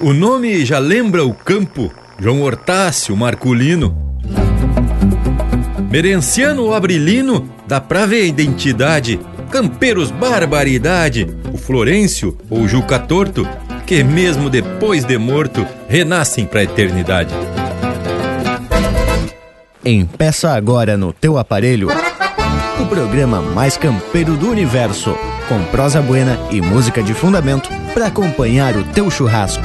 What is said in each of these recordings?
O nome já lembra o campo, João Hortácio Marculino. Merenciano Abrilino, dá pra ver a identidade. Campeiros Barbaridade, o Florencio ou Juca Torto, que mesmo depois de morto, renascem pra eternidade. Empeça agora no teu aparelho o programa mais campeiro do universo, com prosa buena e música de fundamento para acompanhar o teu churrasco.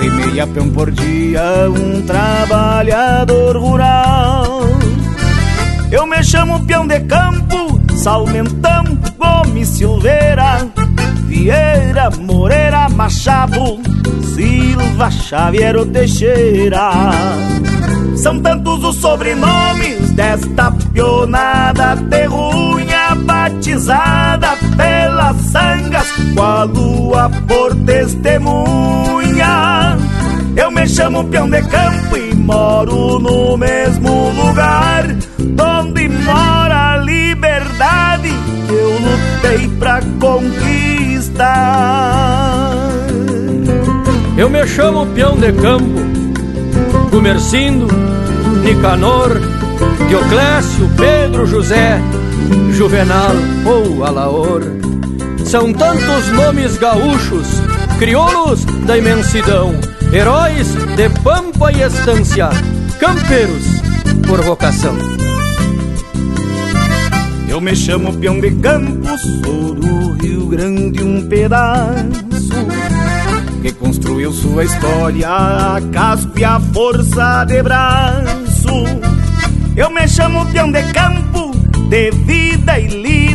Volta e meia peão por dia, um trabalhador rural. Eu me chamo peão de campo, Salmentão, Gomes Silveira, Vieira, Moreira, Machado, Silva, Xavier Teixeira. São tantos os sobrenomes desta pionada terrunha batizada pelas sangas, com a lua por testemunha. Eu me chamo peão de campo e moro no mesmo lugar onde mora a liberdade que eu lutei pra conquistar. Eu me chamo peão de campo, Gumercindo, Nicanor, Dioclésio, Pedro, José, Juvenal ou Alaor. São tantos nomes gaúchos, crioulos da imensidão, heróis de pampa e estância, campeiros por vocação. Eu me chamo peão de campos, sou do Rio Grande um pedaço que construiu sua história a casco e a força de braço. Eu me chamo peão de campo, de vida e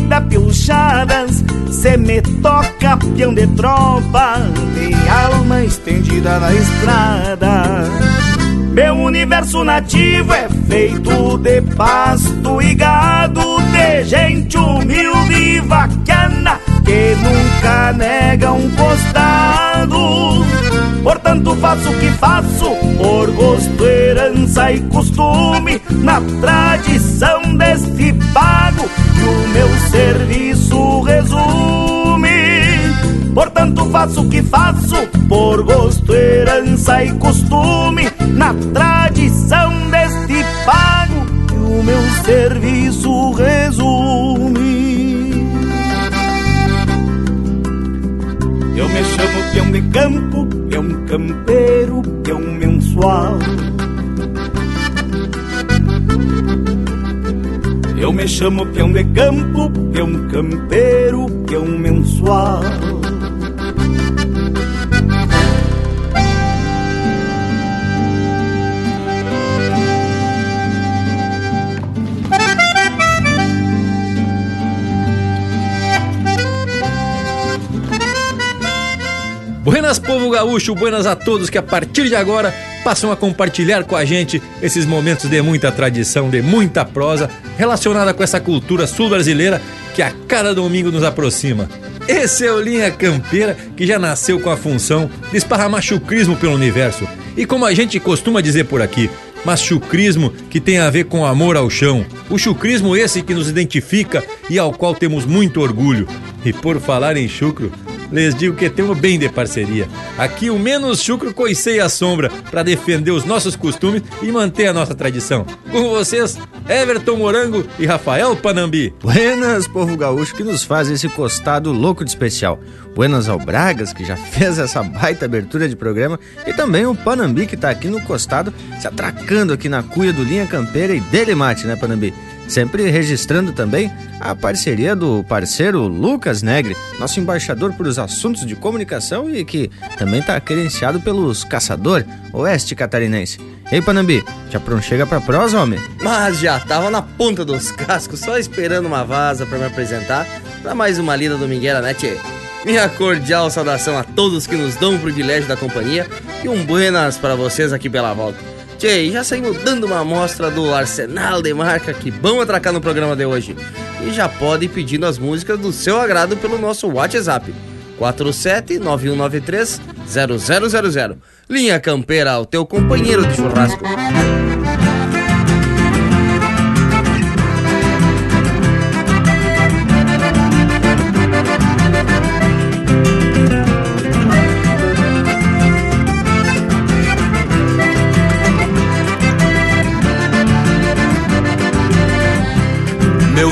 lida pilchadas. Se me toca peão de tropa, de alma estendida na estrada. Meu universo nativo é feito de pasto e gado, de gente humilde e vaquiana que nunca nega um costado. Portanto, faço o que faço por gosto, herança e costume, na tradição deste pago que o meu serviço resume. Portanto, faço o que faço por gosto, herança e costume, na tradição deste pago que o meu serviço resume. Eu me chamo peão de campo, peão campeiro, peão mensual. Eu me chamo peão de campo, peão campeiro, peão mensual. Buenas, povo gaúcho, buenas a todos que a partir de agora passam a compartilhar com a gente esses momentos de muita tradição, de muita prosa relacionada com essa cultura sul-brasileira que a cada domingo nos aproxima. Esse é o Linha Campeira que já nasceu com a função de esparramar chucrismo pelo universo. E como a gente costuma dizer por aqui, mas chucrismo que tem a ver com amor ao chão. O chucrismo esse que nos identifica e ao qual temos muito orgulho. E por falar em chucro, lhes digo que temos bem de parceria. Aqui o menos chucro coicei a sombra para defender os nossos costumes e manter a nossa tradição. Com vocês, Everton Morango e Rafael Panambi. Buenas, povo gaúcho que nos faz esse costado louco de especial. Buenas ao Bragas, que já fez essa baita abertura de programa, e também o Panambi, que tá aqui no costado, se atracando aqui na cuia do Linha Campeira e dele mate, né, Panambi? Sempre registrando também a parceria do parceiro Lucas Negre, nosso embaixador por os assuntos de comunicação e que também está credenciado pelos Caçador Oeste Catarinense. Ei, Panambi, já chega pra prosa, homem? Mas já tava na ponta dos cascos, só esperando uma vaza para me apresentar para mais uma lida domingueira, né, tchê? Minha cordial saudação a todos que nos dão o privilégio da companhia e um buenas para vocês aqui pela volta. Tchê, já saímos dando uma amostra do arsenal de marca que vão atracar no programa de hoje. E já pode ir pedindo as músicas do seu agrado pelo nosso WhatsApp 479193 0000. Linha Campeira, o teu companheiro de churrasco.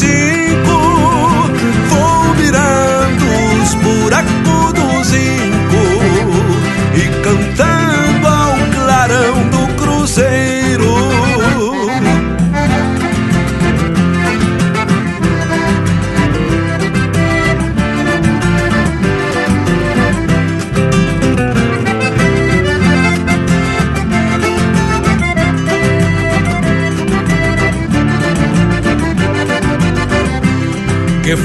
quatro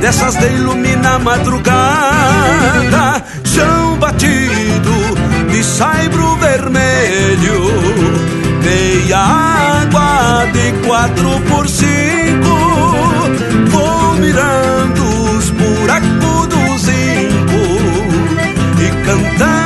Dessas de iluminar a madrugada. Chão batido de saibro vermelho. Meia água de quatro por cinco. Vou mirando os buracos do zinco E cantando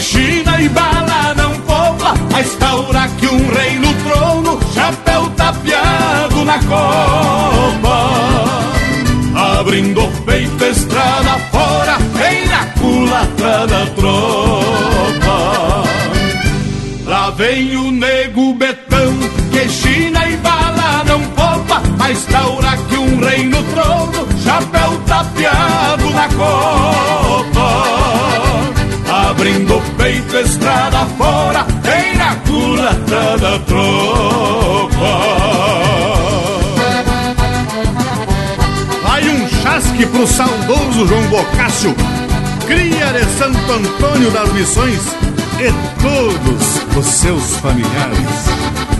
que China e bala não poupa, a estaura que um rei no trono, chapéu tapeado na copa. Abrindo o peito, estrada fora, vem na culatra da tropa. Lá vem o nego betão, que China e bala não poupa, a estaura que um rei no trono, chapéu tapeado na copa peito estrada fora, vem na culatra da tropa. Vai um chasque pro saudoso João Bocácio, cria de Santo Antônio das Missões e todos os seus familiares.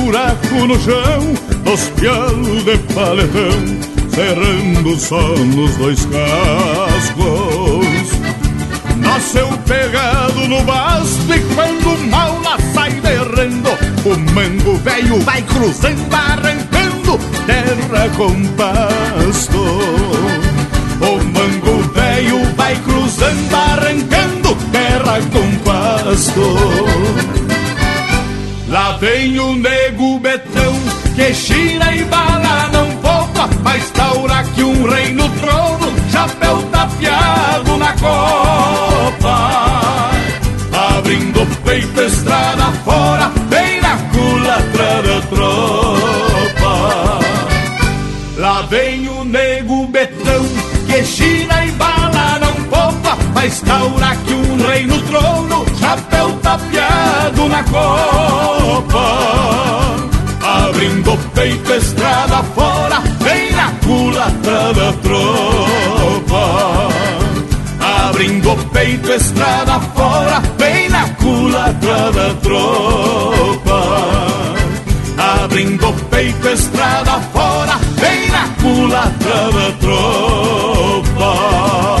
buraco no chão, dos pialos de paletão, cerrando só nos dois cascos. Nasceu pegado no basto e quando mal lá sai derrendo, o mango velho vai cruzando, arrancando terra com pasto. O mango velho vai cruzando, arrancando terra com pasto. Lá vem o nego betão, que China e bala não poupa, mas taura que um rei no trono, chapéu tapeado na copa. Abrindo o peito, estrada poupa, mas taura que um rei no trono, chapéu tapeado na copa. Abrindo o peito, estrada fora, vem na culatra da tropa. Abrindo o peito, estrada fora, vem na culatra da tropa abrindo o peito, estrada fora, vem na culatra da tropa.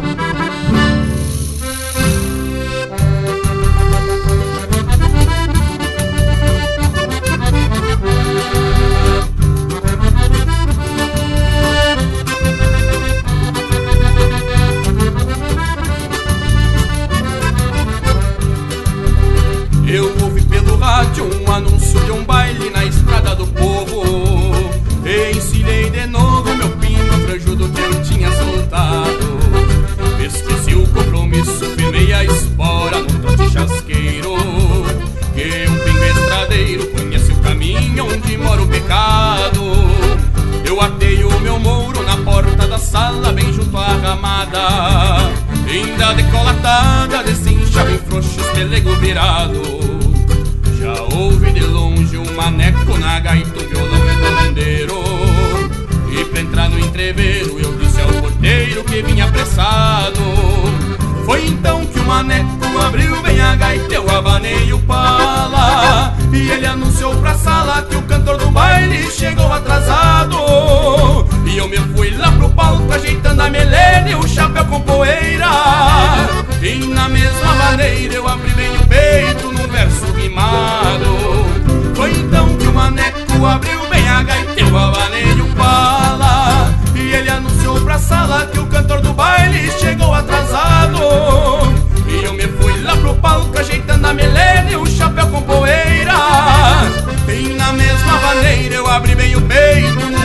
Ainda decolatada, desincha bem frouxos, pelego virado. Já ouvi de longe um maneco na gaita, um violão redondeiro E pra entrar no entreveiro eu disse ao porteiro que vinha apressado. Foi então que o maneco abriu bem a gaita vaneio pala. E ele anunciou pra sala que o cantor do baile chegou atrasado E eu me fui lá pro palco ajeitando a melena e o chapéu com poeira. E na mesma maneira eu abri bem o peito num verso rimado Foi então que o maneco abriu bem a gaita e o avaneio pala E ele anunciou pra sala que o cantor do baile chegou atrasado. E eu me fui lá pro palco ajeitando a melena e o chapéu com poeira. E na mesma maneira eu abri bem o peito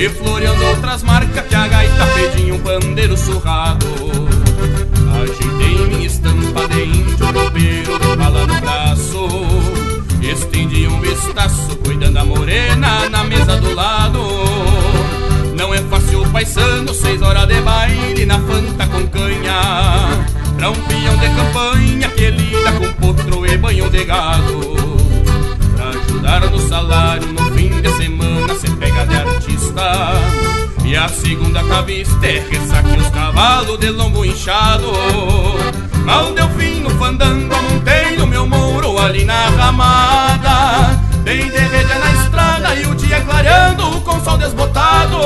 E floreando outras marcas que a gaita pedia um pandeiro surrado. Ajeitei minha estampa de índio tropeiro de bala no braço. Estendi um vistaço cuidando a morena na mesa do lado. Não é fácil paisano, seis horas de baile na fanta com canha. Pra um peão de campanha que lida com potro e banho de gado. Pra ajudar no salário no fim de semana se pega de artista. E a segunda cavista é ressaque os cavalos de lombo inchado. Mal deu fim no fandango, montei no meu muro ali na ramada. Bem de rédea na estrada e o dia clareando com sol desbotado.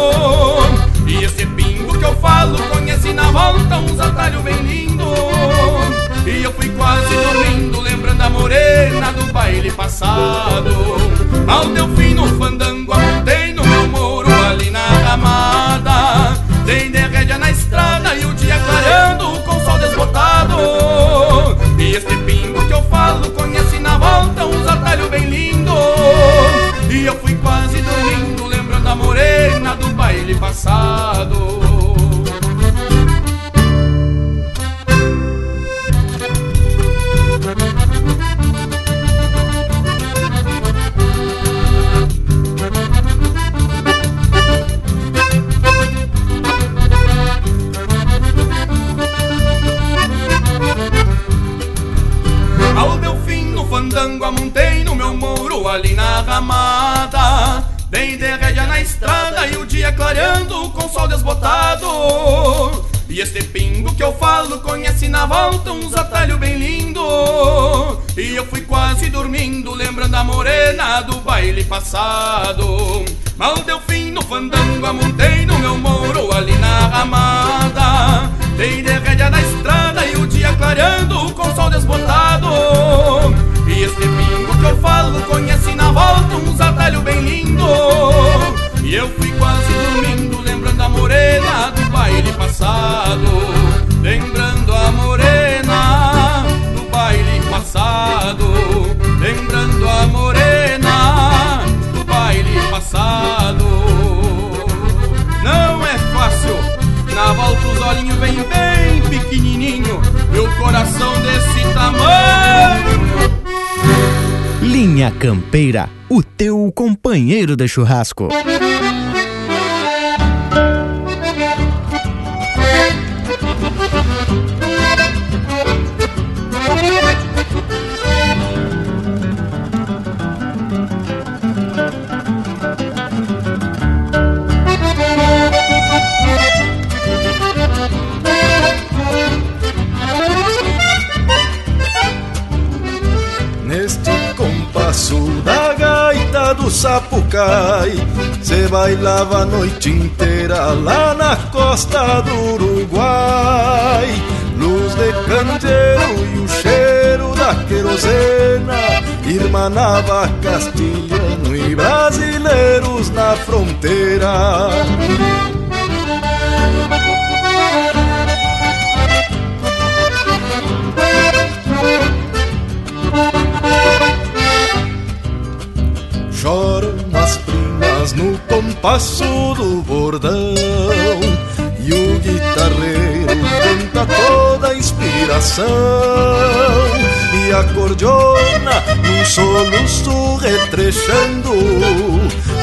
E esse pingo que eu falo conhece na volta uns atalhos bem lindo E eu fui quase dormindo lembrando a morena do baile passado. Mal deu fim no fandango, amontei no meu muro ali na ramada. Dei de rédea na estrada e o dia clareando com sol desbotado. E este pingo que eu falo conhece na volta uns atalhos bem lindo E eu fui quase dormindo lembrando a morena do baile passado baile passado. Mal deu fim no fandango, amontei no meu muro ali na ramada. Dei de rédea na estrada e o dia clareando com sol desbotado. E este pingo que eu falo conhece na volta uns atalhos bem lindo. E eu fui quase dormindo lembrando a morena do baile passado coração desse tamanho Linha Campeira, o teu companheiro de churrasco. Sapucai Cê bailava a noite inteira lá na costa do Uruguai Luz de candeeiro e o cheiro da querosena Irmanava castilhano e brasileiros na fronteira compasso do bordão E o guitarreiro canta toda a inspiração e acordeona Num soluço retrechando.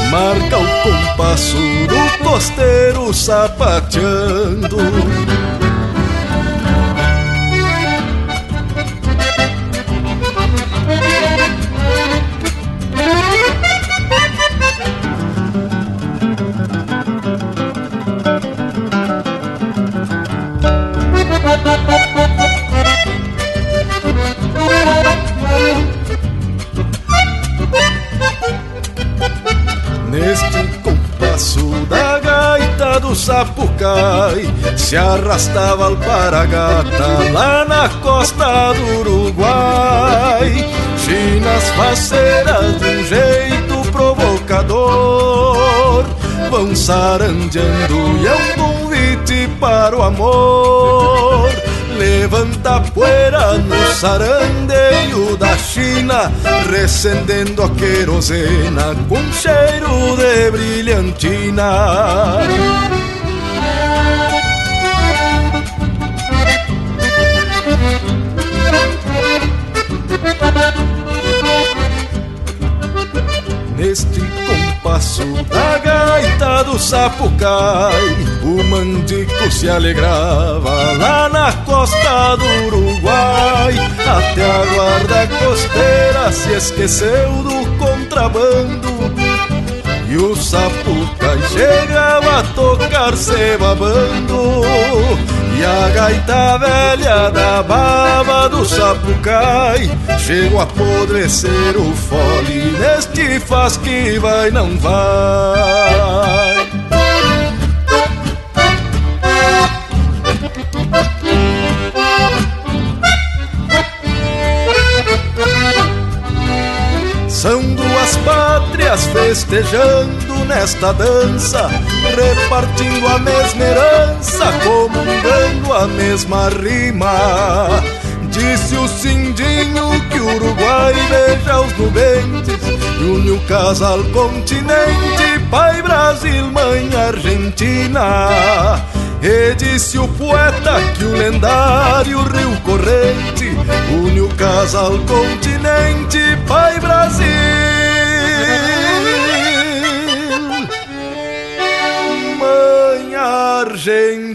Marca o compasso do costeiro sapateando se arrastava alparagata lá na costa do Uruguai. Chinas faceiras de um jeito provocador vão sarandeando e é um convite para o amor. Levanta poeira no sarandeio da China, recendendo a querosena com cheiro de brilhantina. Neste compasso da gaita do sapucai O mandico se alegrava lá na costa do Uruguai. Até a guarda costeira se esqueceu do contrabando e o sapucai chegava a tocar se babando E a gaita velha da baba do sapucai Chegou a apodrecer o fole. Neste faz que vai, não vai festejando nesta dança, repartindo a mesma herança, comungando a mesma rima. Disse o Cindinho que o Uruguai beija os nubentes e une o casal continente, pai Brasil, mãe Argentina. E disse o poeta que o lendário Rio Corrente une o casal continente, pai Brasil,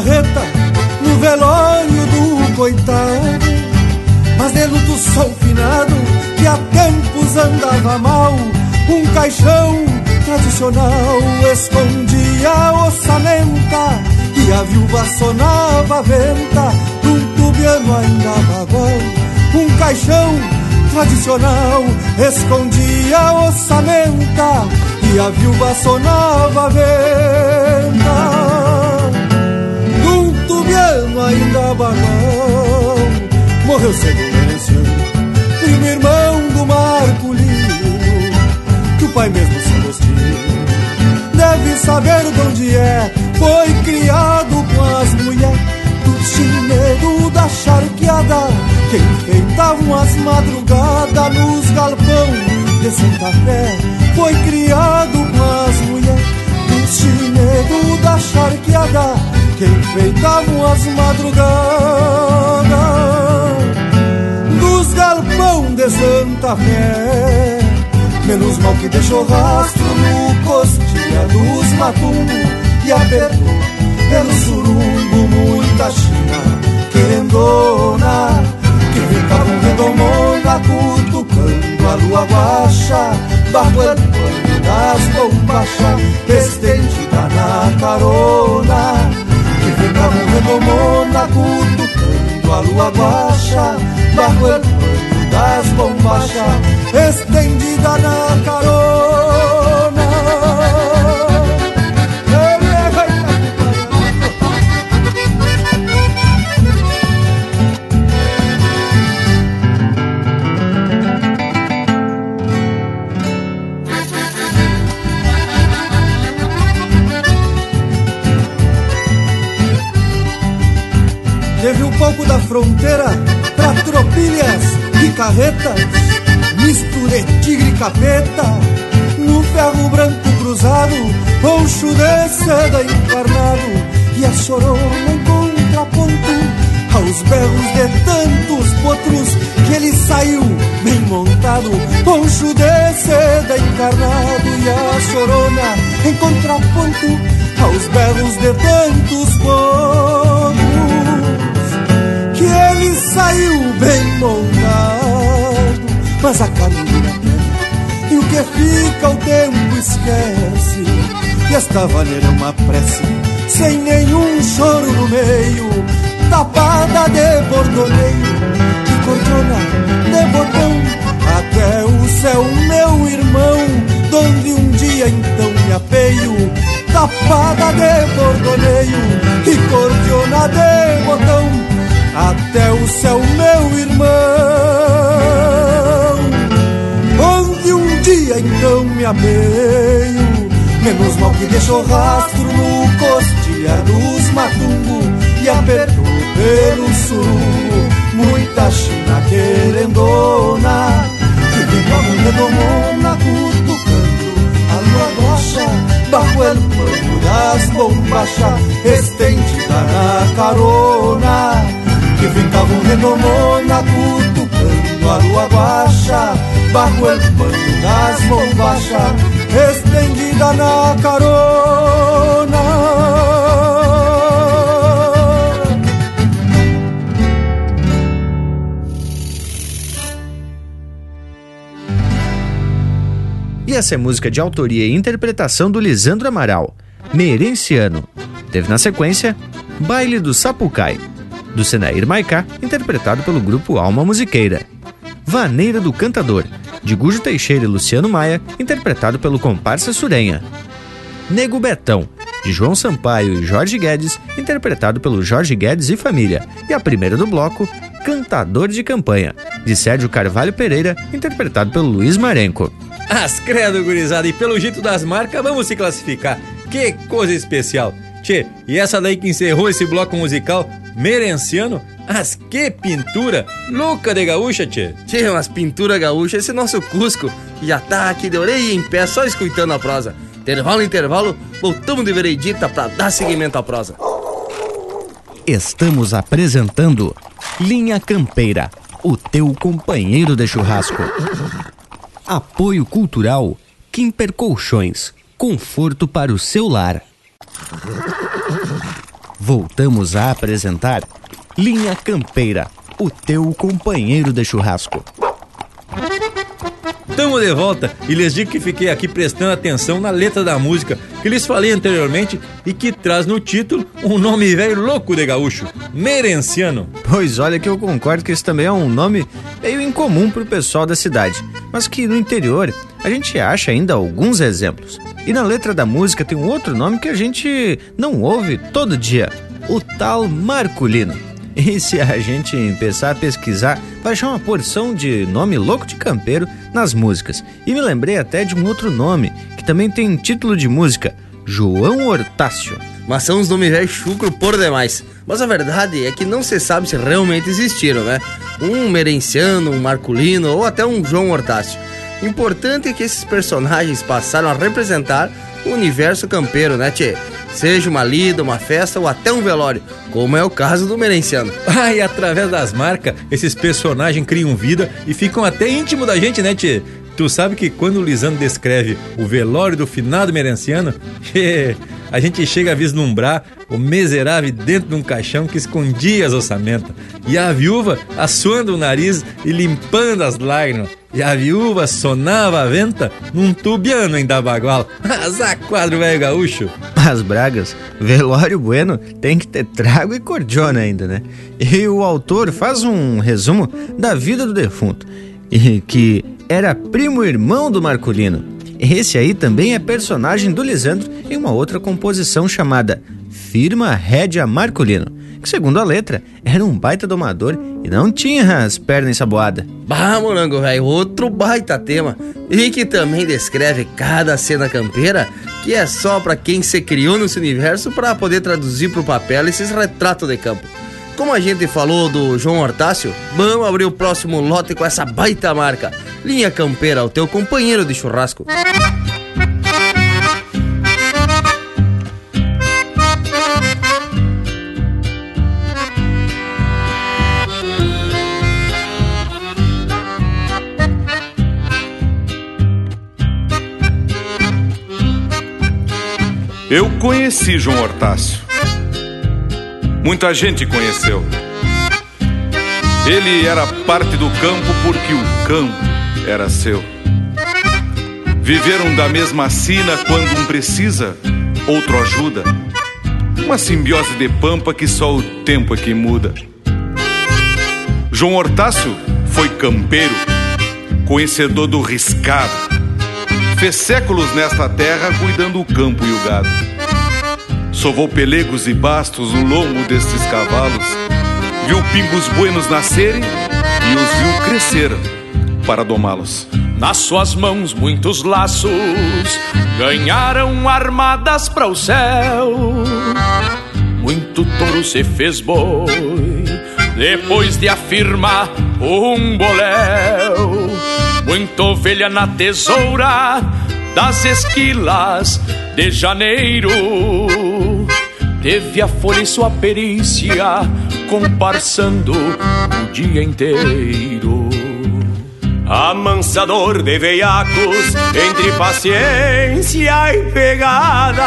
Carreta no velório do coitado. Mas de luto sou finado que há tempos andava mal Um caixão tradicional escondia a ossamenta E a viúva sonava a venta num tubiano ainda bagual Um caixão tradicional escondia a ossamenta E a viúva sonava a venta ainda bagão Morreu merencido Primo irmão do Marculino Que o pai mesmo se Agostinho Deve saber de onde é Foi criado com as mulheres Do chinedo da charqueada Que enfeitavam as madrugadas Nos galpão. De Santa Fé Foi criado com as mulheres Do chinedo da charqueada que enfeitavam as madrugadas dos galpão de Santa Fé. Menos mal que deixou rastro no costilha dos matumbos e apertou pelo surumbo muita china querendona que ficavam redomona cutucando a lua bajo el pano das bombachas estendida na carona redomona cutucando a lua baixa bajo el das bombachas estendida na carona fronteira pra tropilhas e carretas, misto de tigre e capeta, no ferro branco cruzado, poncho de seda encarnado, e a chorona em contraponto aos berros de tantos potros que ele saiu bem montado, poncho de seda encarnado e a chorona em contraponto aos berros de tantos potros ele saiu bem montado, mas a caminho e o que fica o tempo esquece. E esta vaneira é uma prece, sem nenhum choro no meio, tapada de bordoneio e cordona de botão até o céu, meu irmão, donde um dia então me apeio, tapada de bordoneio e cordona de botão até o céu, meu irmão, onde um dia então me apeio. Menos mal que deixou rastro no costilhar dos matungo E apertou pelo surungo Muita china querendona Que vem como redomona cutucando A lua rocha el pano das bombachas Estendida na carona Como redomona cutucando A lua el pano das bombachas estendida na carona. E essa é música de autoria e interpretação do Lisandro Amaral, Merenciano. Teve na sequência Baile do Sapucai, do Senair Maicá, interpretado pelo grupo Alma Musiqueira. Vaneira do Cantador, de Gujo Teixeira e Luciano Maia, interpretado pelo comparsa Surenha. Nego Betão, de João Sampaio e Jorge Guedes, interpretado pelo Jorge Guedes e família. E a primeira do bloco, Cantador de Campanha, de Sérgio Carvalho Pereira, interpretado pelo Luiz Marenco. As credo, gurizada, e pelo jeito das marcas, vamos se classificar. Que coisa especial. Tchê, e essa daí que encerrou esse bloco musical, Merenciano, as que pintura! Louca de gaúcha, tchê! Tchê, umas pintura gaúcha, esse nosso Cusco já tá aqui de orelha em pé, só escutando a prosa. Intervalo, intervalo, voltamos de veredita pra dar seguimento à prosa. Estamos apresentando Linha Campeira, o teu companheiro de churrasco. Apoio Cultural Kimper Colchões, conforto para o seu lar. Voltamos a apresentar Linha Campeira, o teu companheiro de churrasco. Tamo de volta e lhes digo que fiquei aqui prestando atenção na letra da música que lhes falei anteriormente e que traz no título um nome velho louco de gaúcho, Merenciano. Pois olha que eu concordo que esse também é um nome meio incomum pro pessoal da cidade, mas que no interior a gente acha ainda alguns exemplos. E na letra da música tem um outro nome que a gente não ouve todo dia, o tal Marculino. E se a gente empezar a pesquisar, vai achar uma porção de nome louco de campeiro nas músicas. E me lembrei até de um outro nome, que também tem título de música, João Hortácio. Mas são os nomes velhos chucro por demais. Mas a verdade é que não se sabe se realmente existiram, né? Um Merenciano, um Marculino ou até um João Hortácio. Importante é que esses personagens passaram a representar o universo campeiro, né, tchê? Seja uma lida, uma festa ou até um velório, como é o caso do Merenciano. Ah, e através das marcas, esses personagens criam vida e ficam até íntimo da gente, né, tchê? Tu sabe que quando o Lisandro descreve o velório do finado Merenciano, a gente chega a vislumbrar o miserável dentro de um caixão que escondia as ossamentas. E a viúva assoando o nariz e limpando as lágrimas. E a viúva sonava a venta num tubiano em Dabagual. Azar quadro velho gaúcho. As bragas, velório bueno tem que ter trago e cordiona ainda, né? E o autor faz um resumo da vida do defunto. E que era primo irmão do Marculino. Esse aí também é personagem do Lisandro em uma outra composição chamada Firma Rédia Marculino, que segundo a letra era um baita domador e não tinha as pernas ensaboadas. Bah, morango, velho, outro baita tema. E que também descreve cada cena campeira que é só para quem se criou nesse universo para poder traduzir pro papel esses retratos de campo. como a gente falou do João Hortácio, vamos abrir o próximo lote com essa baita marca. Linha Campeira, o teu companheiro de churrasco. Eu conheci João Hortácio. Muita gente conheceu. Ele era parte do campo porque o campo era seu. Viveram da mesma sina quando um precisa, outro ajuda. Uma simbiose de pampa que só o tempo é que muda. João Hortácio foi campeiro, conhecedor do riscado Fez séculos nesta terra cuidando o campo e o gado. Sovou pelegos e bastos no lombo destes cavalos. Viu pingos buenos nascerem e os viu crescer para domá-los. Nas suas mãos muitos laços ganharam armadas para o céu. Muito touro se fez boi depois de afirmar um boléu muita ovelha na tesoura das esquilas de janeiro. Teve a folha e sua perícia comparsando o dia inteiro. Amansador de veiacos entre paciência e pegada.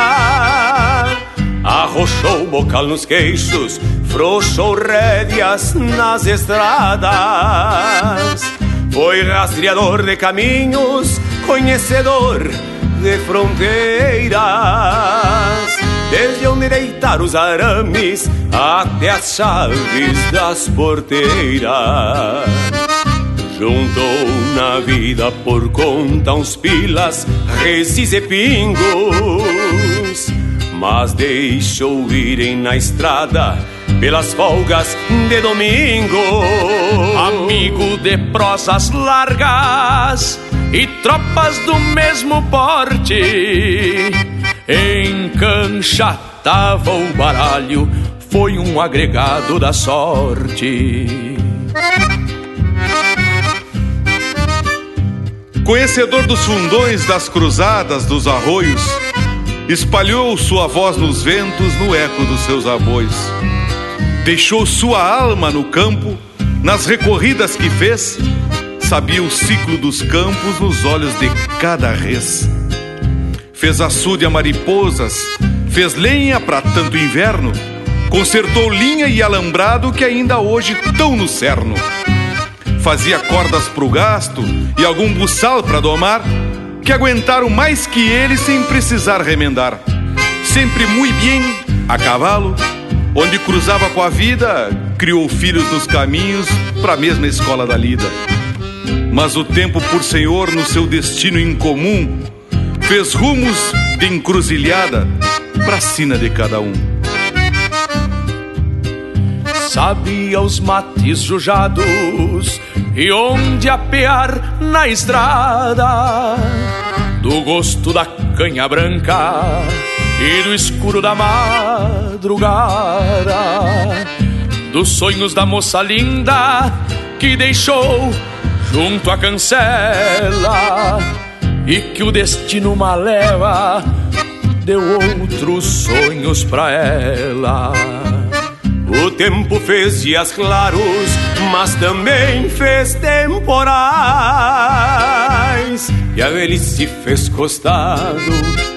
Arrochou o bocal nos queixos, frouxou rédeas nas estradas foi rastreador de caminhos, conhecedor de fronteiras. Desde onde deitar os arames até as chaves das porteiras. Juntou na vida por conta uns pilas, resis e pingos, mas deixou irem na estrada pelas folgas de domingo. Amigo de prosas largas e tropas do mesmo porte. Em cancha tava o baralho, foi um agregado da sorte. Conhecedor dos fundões, das cruzadas, dos arroios, espalhou sua voz nos ventos no eco dos seus abois deixou sua alma no campo, nas recorridas que fez, sabia o ciclo dos campos nos olhos de cada res. Fez açude a mariposas, fez lenha para tanto inverno, consertou linha e alambrado que ainda hoje tão no cerno. Fazia cordas pro gasto e algum buçal para domar, que aguentaram mais que ele sem precisar remendar. Sempre muito bem, a cavalo, Onde cruzava com a vida, criou filhos nos caminhos para a mesma escola da lida. Mas o tempo por senhor no seu destino incomum fez rumos de encruzilhada pra sina de cada um. Sabia os mates jujados e onde apear na estrada do gosto da canha branca e do escuro da madrugada, dos sonhos da moça linda que deixou junto à cancela e que o destino maleva deu outros sonhos pra ela. O tempo fez dias claros, mas também fez temporais. E a velhice fez costado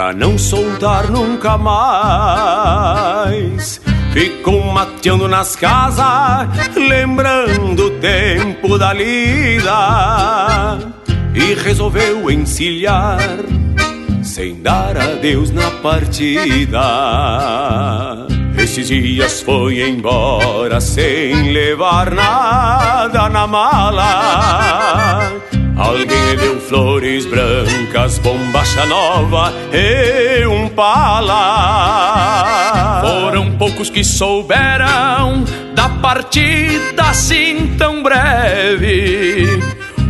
pra não soltar nunca mais. Ficou mateando nas casas, lembrando o tempo da lida, e resolveu encilhar, sem dar adeus na partida. Esses dias foi embora sem levar nada na mala Alguém lhe deu flores brancas, bombacha nova e um pala. Foram poucos que souberam da partida assim tão breve.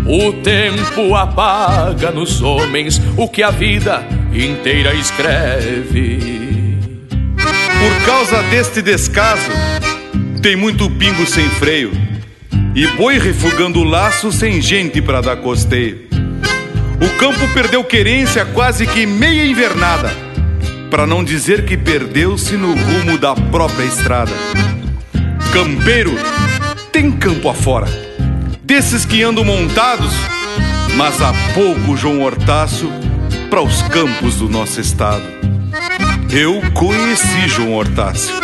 O tempo apaga nos homens o que a vida inteira escreve. Por causa deste descaso, tem muito pingo sem freio e boi refugando o laço sem gente para dar costeio. O campo perdeu querência quase que meia invernada, para não dizer que perdeu-se no rumo da própria estrada. Campeiro tem campo afora, desses que andam montados, mas há pouco João Hortácio para os campos do nosso estado. Eu conheci João Hortácio,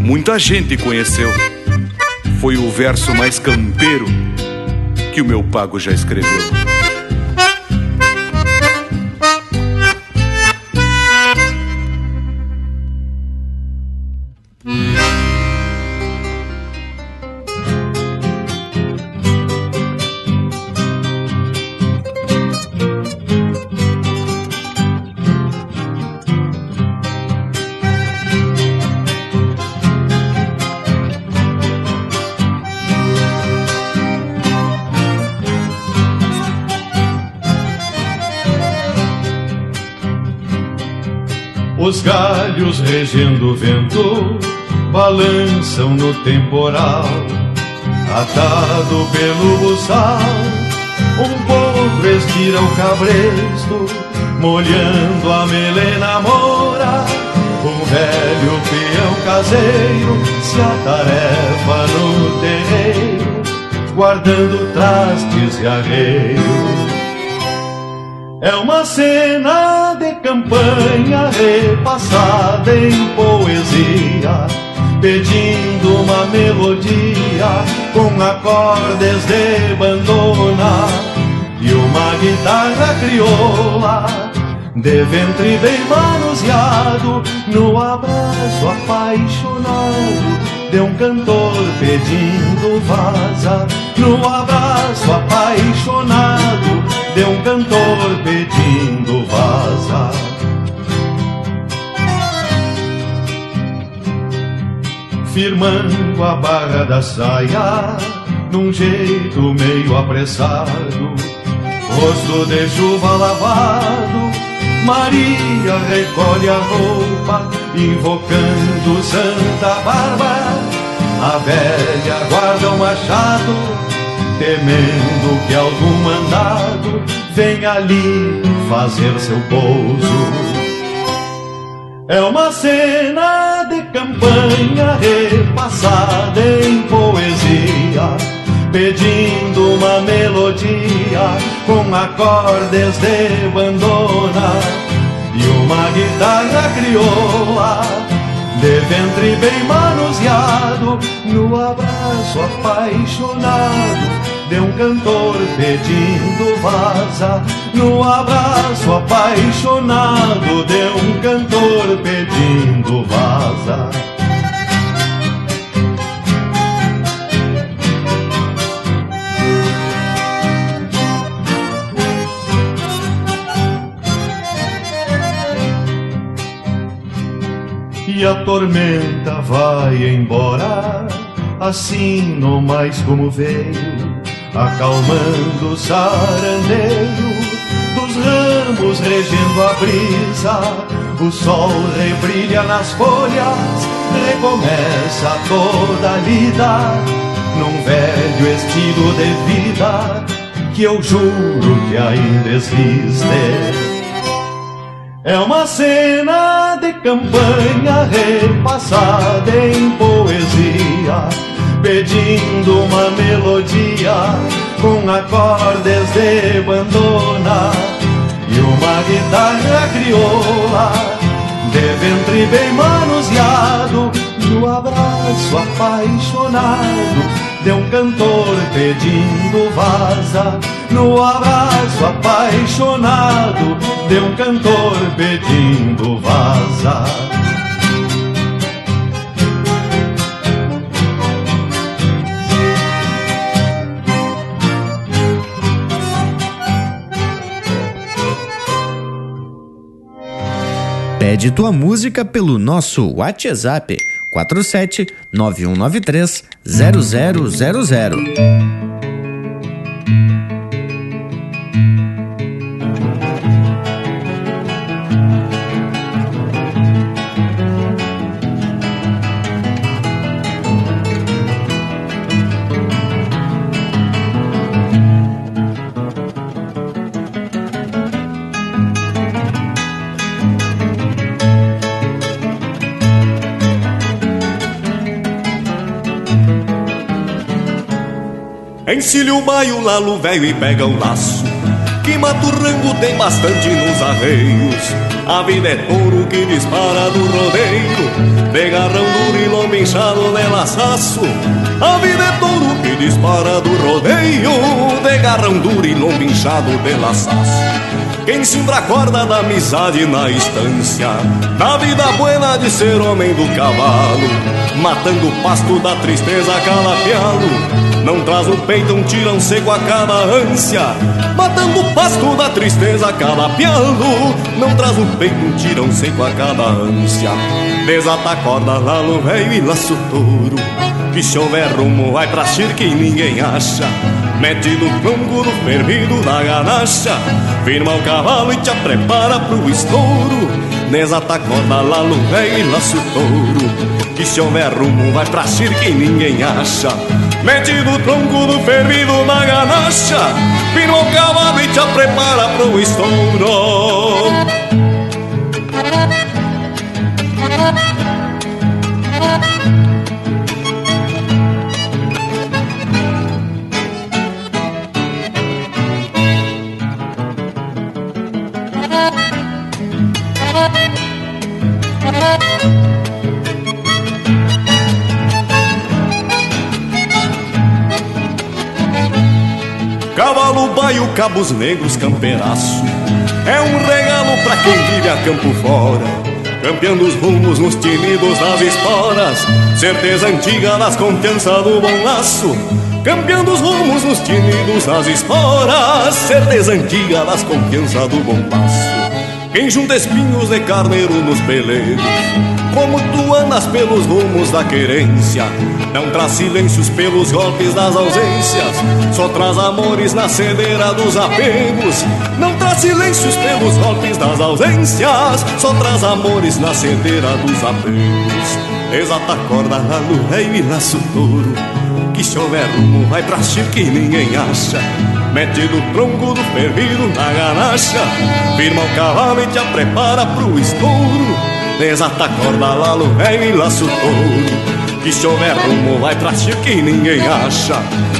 muita gente conheceu. Foi o verso mais campeiro que o meu pago já escreveu. Galhos regendo o vento balançam no temporal, atado pelo buçal. Um potro estira o cabresto, molhando a melena mora. Um velho peão caseiro se atarefa no terreiro, guardando trastes e arreios. É uma cena campanha repassada em poesia, pedindo uma melodia com acordes de bandona. E uma guitarra crioula de ventre bem manuseado no abraço apaixonado de um cantor pedindo vaza no abraço apaixonado de um cantor pedindo vaza. Firmando a barra da saia, num jeito meio apressado, rosto de chuva lavado, Maria recolhe a roupa, invocando Santa Bárbara. A velha guarda o machado temendo que algum mandado venha ali fazer seu pouso. É uma cena de campanha repassada em poesia, pedindo uma melodia com acordes de bandona e uma guitarra crioula de ventre bem manuseado, no abraço apaixonado de um cantor pedindo vaza, no abraço apaixonado de um cantor pedindo vaza. E a tormenta vai embora, assim não mais como veio acalmando o sarandeio dos ramos regendo a brisa. O sol rebrilha nas folhas, recomeça toda a lida num velho estilo de vida que eu juro que ainda existe. É uma cena de campanha repassada em poesia pedindo uma melodia com acordes de bandona. E uma guitarra crioula de ventre bem manuseado no abraço apaixonado de um cantor pedindo vaza no abraço apaixonado de um cantor pedindo vaza. Pede tua música pelo nosso WhatsApp 47 9193 0000. Encilha o baio, lalo velho e pega o laço. Que mata o rango tem bastante nos arreios A vida é touro que dispara do rodeio De garrão duro e lombo inchado de laçaço. A vida é touro que dispara do rodeio De garrão duro e lombo inchado de laçaço. Quem cimbra a corda da amizade na estância Da vida buena de ser homem do cavalo. Matando o pasto da tristeza calafiado Não traz no peito um tirão seco a cada ânsia. Matando o pasto da tristeza calafiado Não traz no peito um tirão seco a cada ânsia. Desata a corda lá no velho e laço touro. Que se houver rumo vai pra cirque e ninguém acha. Mete no do fervido da ganacha. Firma o cavalo e te prepara pro estouro. Desata a corda lá no velho e laço touro. Que se houver rumo vai pra cirque e ninguém acha. Mete no tronco do fervido da ganacha. Firma o cavalo e te prepara pro estouro Baio, cabos negros, campeiraço É um regalo pra quem vive a campo fora Campeando os rumos nos tinidos das esporas Certeza antiga das confiança do bom laço Campeando os rumos nos tinidos das esporas Certeza antiga das confiança do bom laço quem junta espinhos de carneiro nos peleiros Como tu andas pelos rumos da querência Não traz silêncios pelos golpes das ausências Só traz amores na cedeira dos apegos. Não traz silêncios pelos golpes das ausências Só traz amores na cedeira dos apegos. Exata corda lá no rei e laço touro Que se houver rumo vai pra chique e ninguém acha Mete no tronco do fervido na ganacha. Firma o cavalo e te prepara pro estouro. Desata a corda lá no velho e laço touro. Que se houver rumo vai pra chique e ninguém acha.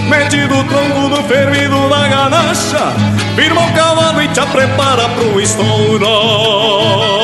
Mete no tronco do fervido na ganacha. Firma o cavalo e te prepara pro estouro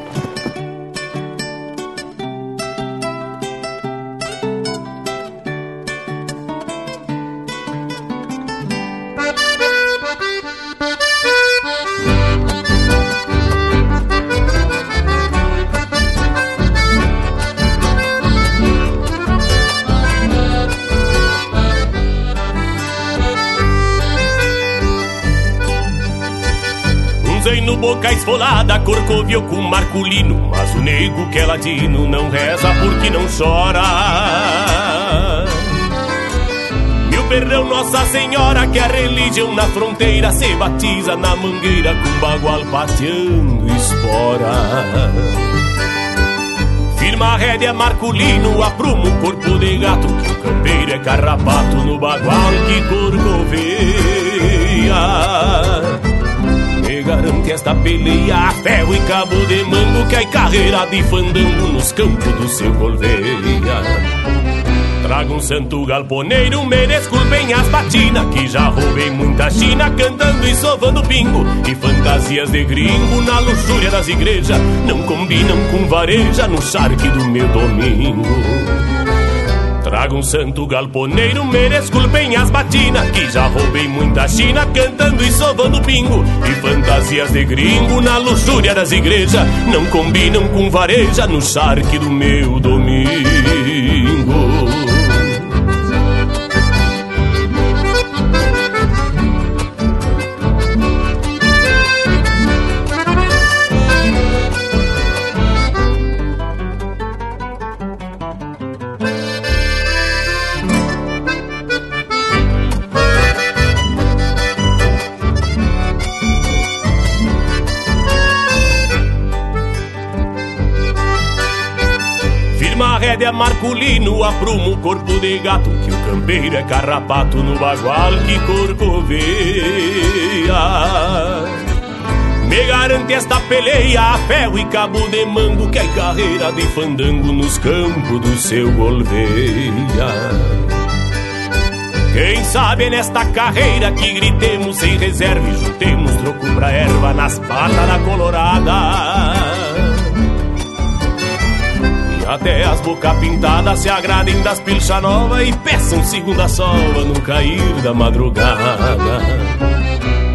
Boca esfolada, corcoviou com marculino Mas o nego que é ladino não reza porque não chora. Meu perdão, Nossa Senhora, que a religião na fronteira Se batiza na mangueira com bagual pateando espora. Firma a rédea marculino, aprumo o corpo de gato Que o campeiro é carrapato no bagual que corcoveia garante esta peleia a ferro e cabo de mango Que é carreira de fandango nos campos do seu Golveia Trago um santo galponeiro, me desculpem as batinas Que já roubei muita china cantando e sovando pingo E fantasias de gringo na luxúria das igrejas Não combinam com vareja no charque do meu domingo Trago um santo galponeiro, me desculpem as batinas Que já roubei muita china cantando e sovando pingo E fantasias de gringo na luxúria das igrejas. Não combinam com vareja no charque do meu domingo Marculino apruma o corpo de gato Que o campeiro é carrapato no bagual que corcoveia Me garante esta peleia a ferro e cabo de mango Que é carreira de fandango nos campos do seu Golveia quem sabe nesta carreira que gritemos sem reserva e juntemos troco pra erva nas patas da colorada. Até as boca pintadas se agradem das pilcha nova e peçam segunda sova no cair da madrugada.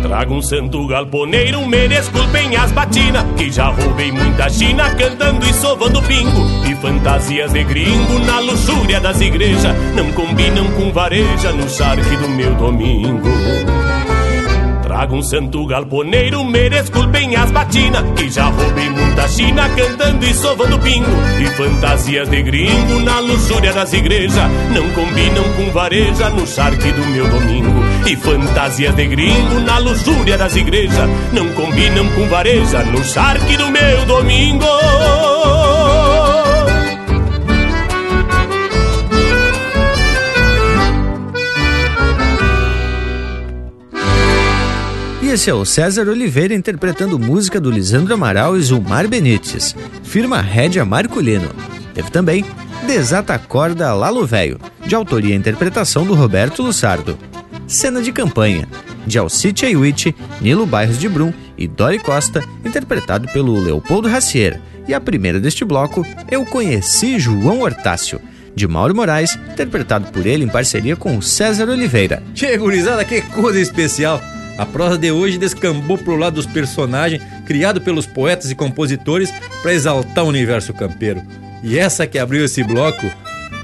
Trago um santo galponeiro, me desculpem as batinas Que já roubei muita china cantando e sovando pingo E fantasias de gringo na luxúria das igrejas Não combinam com vareja no charque do meu domingo Trago um santo galponeiro, me desculpem as batinas Que já roubei muita china cantando e sovando pingo. E fantasias de gringo na luxúria das igrejas Não combinam com vareja no charque do meu domingo. E fantasias de gringo na luxúria das igrejas Não combinam com vareja no charque do meu domingo E esse é o César Oliveira interpretando música do Lisandro Amaral e Zulmar Benites, firma Rédia Marculino. Teve também Desata Corda Lalo Velho, de autoria e interpretação do Roberto Lussardo. Cena de campanha, de Alcite Aiwit, Nilo Bairros de Brum e Dori Costa, interpretado pelo Leopoldo Racier. E a primeira deste bloco, Eu Conheci João Hortácio, de Mauro Moraes, interpretado por ele em parceria com César Oliveira. Che, gurizada, que coisa especial! A prosa de hoje descambou pro lado dos personagens criados pelos poetas e compositores para exaltar o universo campeiro. E essa que abriu esse bloco,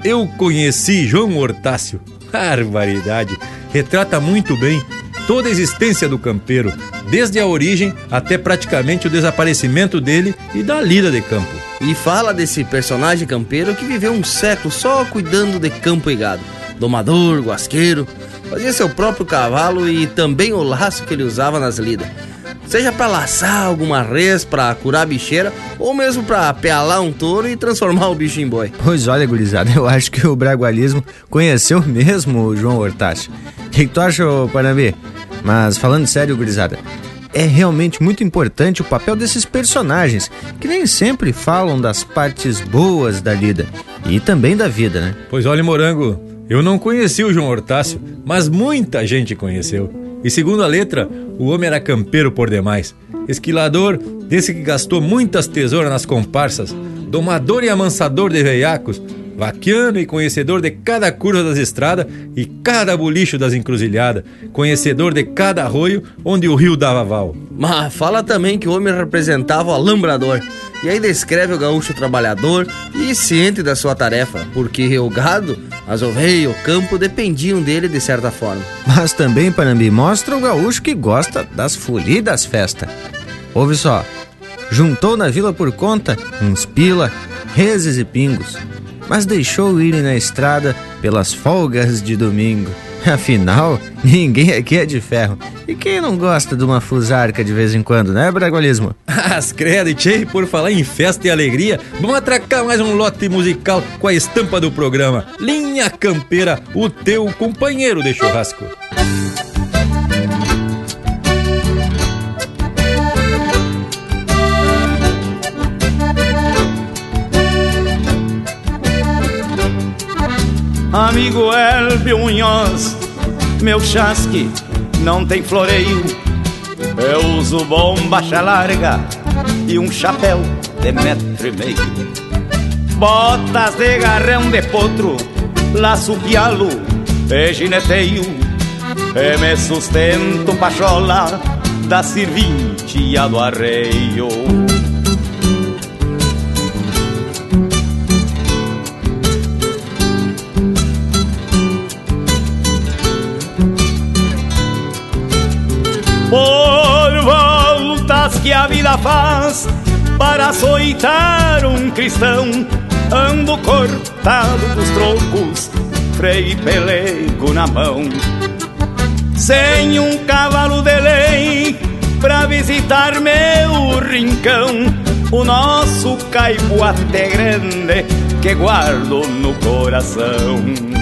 eu conheci João Hortácio. Barbaridade! Retrata muito bem toda a existência do campeiro, desde a origem até praticamente o desaparecimento dele e da lida de campo. E fala desse personagem campeiro que viveu um século só cuidando de campo e gado. Domador, guasqueiro, fazia seu próprio cavalo e também o laço que ele usava nas lidas. Seja para laçar alguma res, para curar a bicheira, ou mesmo para pealar um touro e transformar o bicho em boi. Pois olha, gurizada, eu acho que o bragualismo conheceu mesmo o João Hortácio. O que, que tu acha, Panambi? Mas falando sério, gurizada, é realmente muito importante o papel desses personagens, que nem sempre falam das partes boas da lida e também da vida, né? Pois olha, Morango, eu não conheci o João Hortácio, mas muita gente conheceu. E segundo a letra, o homem era campeiro por demais. Esquilador, desse que gastou muitas tesouras nas comparsas, domador e amansador de veiacos, vaquiano e conhecedor de cada curva das estradas e cada bolicho das encruzilhadas, conhecedor de cada arroio onde o rio dava val. Mas fala também que o homem representava o alambrador. E aí descreve o gaúcho trabalhador e ciente da sua tarefa, porque o gado, as ovelhas, o campo dependiam dele de certa forma. Mas também, Panambi, mostra o gaúcho que gosta das folias e das festas. Ouve só, juntou na vila por conta uns pila, reses e pingos, mas deixou irem na estrada pelas folgas de domingo. Afinal, ninguém aqui é de ferro. E quem não gosta de uma fusarca de vez em quando, né, Bragualismo? As credo, e por falar em festa e alegria, vamos atracar mais um lote musical com a estampa do programa. Linha Campeira, o teu companheiro de churrasco. Amigo Elbio Munhoz, meu chasque não tem floreio. Eu uso bombacha larga e um chapéu de metro e meio. Botas de garrão de potro, laço pialo e gineteio. E me sustento pachola da serventia do arreio. Que a vida faz para açoitar um cristão. Ando cortado dos trocos, freio e pelego na mão. Sem um cavalo de lei pra visitar meu rincão. o nosso caipo até grande que guardo no coração.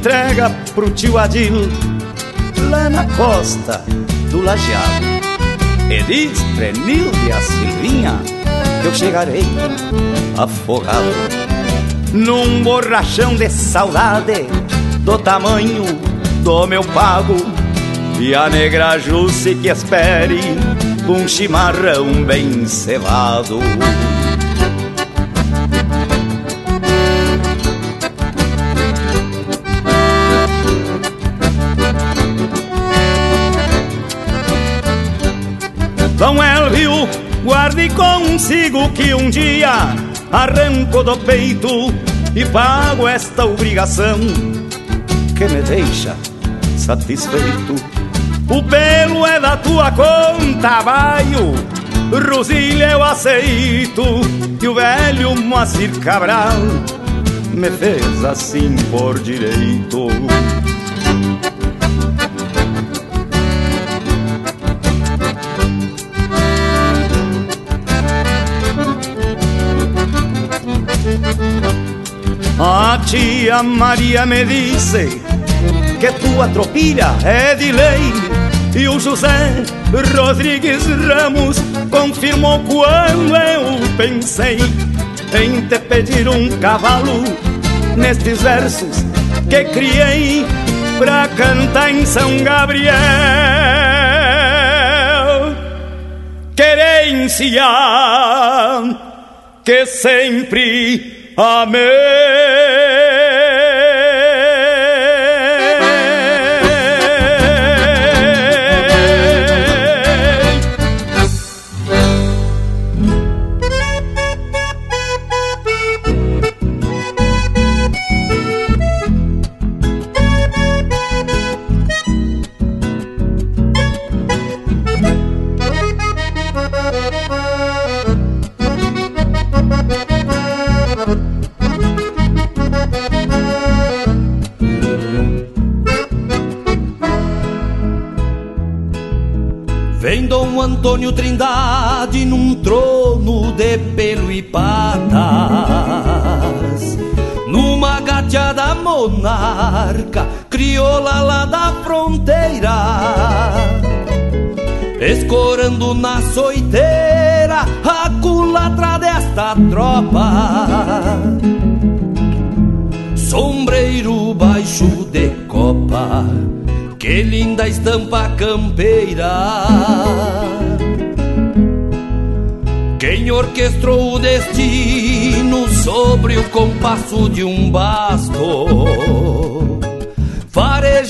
Entrega pro tio Adil lá na costa do lajeado. E diz pra Nilde a Silvinha que eu chegarei afogado num borrachão de saudade do tamanho do meu pago. E a negra Jusce que espere um chimarrão bem cevado. Guarde consigo que um dia arranco do peito e pago esta obrigação que me deixa satisfeito. O pelo é da tua conta, baio, Rosilha eu aceito, e o velho Moacir Cabral me fez assim por direito. Tia Maria me disse que tropilha é de lei E o José Rodrigues Ramos confirmou quando eu pensei Em te pedir um cavalo nestes versos que criei Pra cantar em São Gabriel Querência que sempre amei. Na soiteira a culatra desta tropa. Sombreiro baixo de copa que linda estampa campeira. Quem orquestrou o destino sobre o compasso de um basto,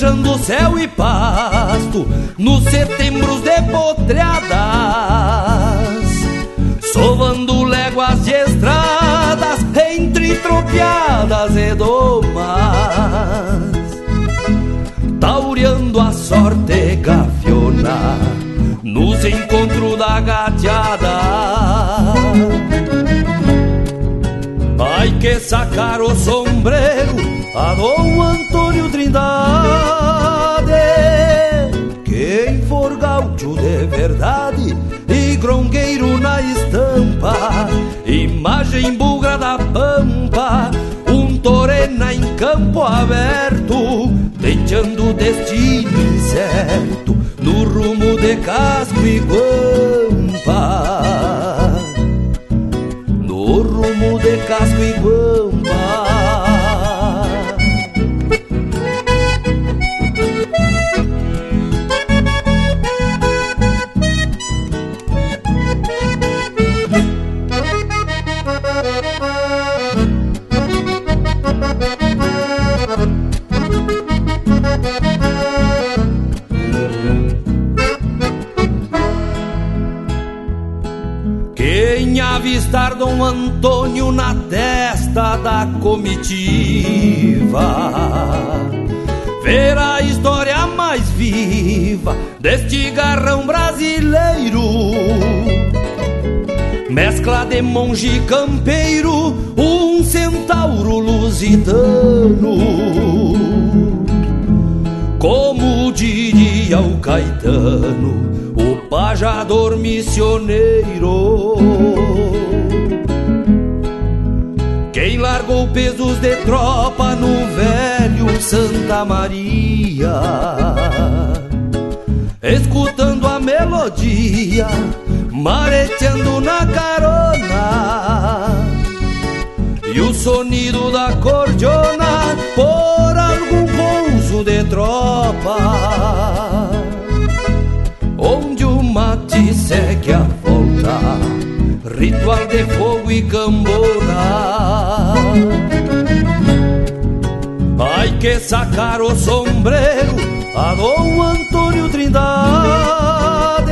farejando céu e pasto nos setembros de potreadas, sovando léguas de estradas entre tropiadas e domas taureando a sorte gafiona nos encontros da gateada. Ai que sacar o sombreiro a Dom Antônio Trindade, de verdade. E grongueiro na estampa, imagem bugra da pampa, um torena em campo aberto Pleiteando o destino incerto No rumo de casco e guampa comitiva. Ver a história mais viva deste garrão brasileiro. Mescla de monge campeiro, um centauro lusitano. Como diria o Caetano, o pajador missioneiro. Pesos de tropa no velho Santa Maria, escutando a melodia, mareteando na carona. E o sonido da cordiona por algum pouso de tropa. Onde o mate segue a volta Ritual de fogo e cambona Ai que sacar o sombreiro A Dom Antônio Trindade.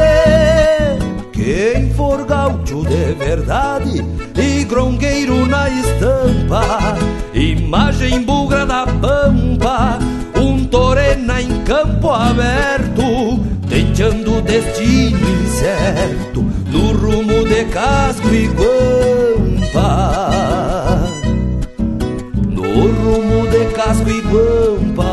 Quem for gaúcho de verdade E grongueiro na estampa Imagem bugra da pampa Um torena em campo aberto Tenteando o destino incerto No rumo de casco e guampa casco e guampa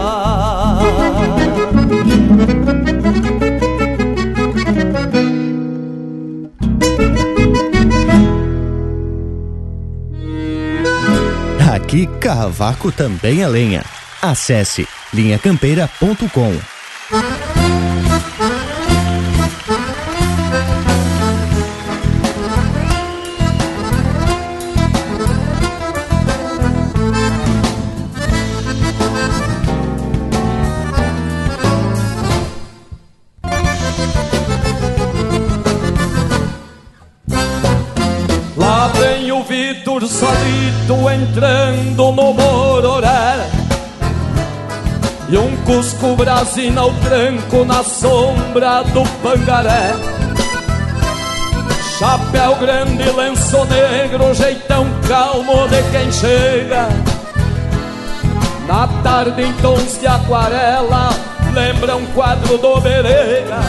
Aqui Cavaco também é lenha. Acesse linhacampeira.com. brasina ao tranco na sombra do pangaré. Chapéu grande, lenço negro, jeitão calmo de quem chega. Na tarde em tons de aquarela, lembra um quadro do Bereira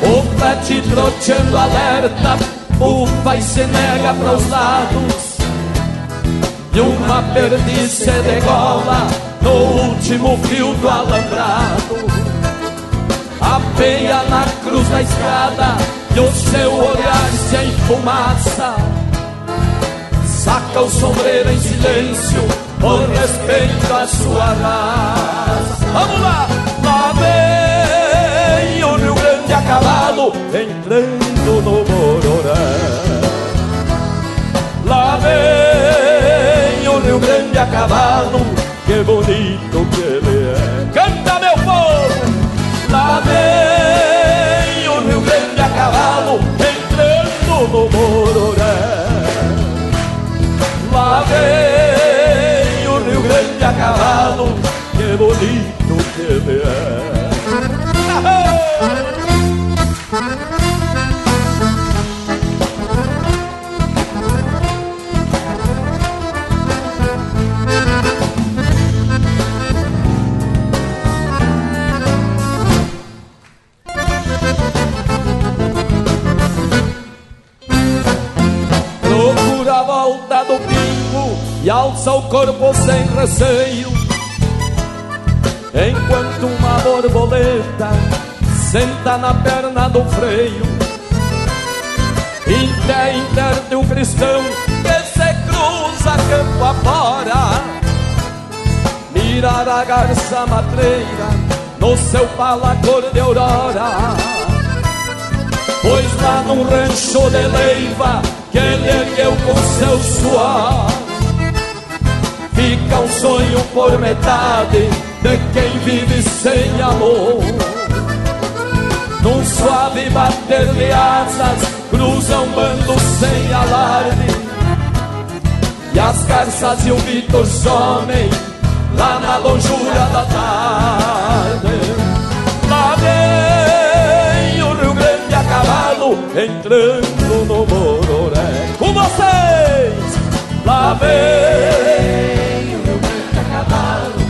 o flete troteando alerta, bufa e se nega pros lados. E uma perdiz se degola no último fio do alambrado. A peia na cruz da estrada e o seu olhar se enfumaça. Saca o sombreiro em silêncio por respeito à sua raça. Vamos lá! Lá vem o Rio Grande a cavalo entrando no Mororé. Lá vem o Rio Grande a cavalo, que bonito que ele é. Canta meu povo! Lá vem o Rio Grande a cavalo entrando no Mororé. Lá vem o Rio Grande a cavalo, que bonito que ele é. Alça o corpo sem receio. Enquanto uma borboleta senta na perna do freio. Inter, inter de um cristão que se cruza campo afora. Mirar a garça matreira no seu pala cor de aurora. Pois lá num rancho de leiva que ele ergueu com seu suor Fica um sonho por metade de quem vive sem amor. Num suave bater de asas cruza um bando sem alarde. E as garças e o Vitor somem lá na longura da tarde. Lá vem o Rio Grande a cavalo entrando no Bororé. Com vocês, lá vem cavalo.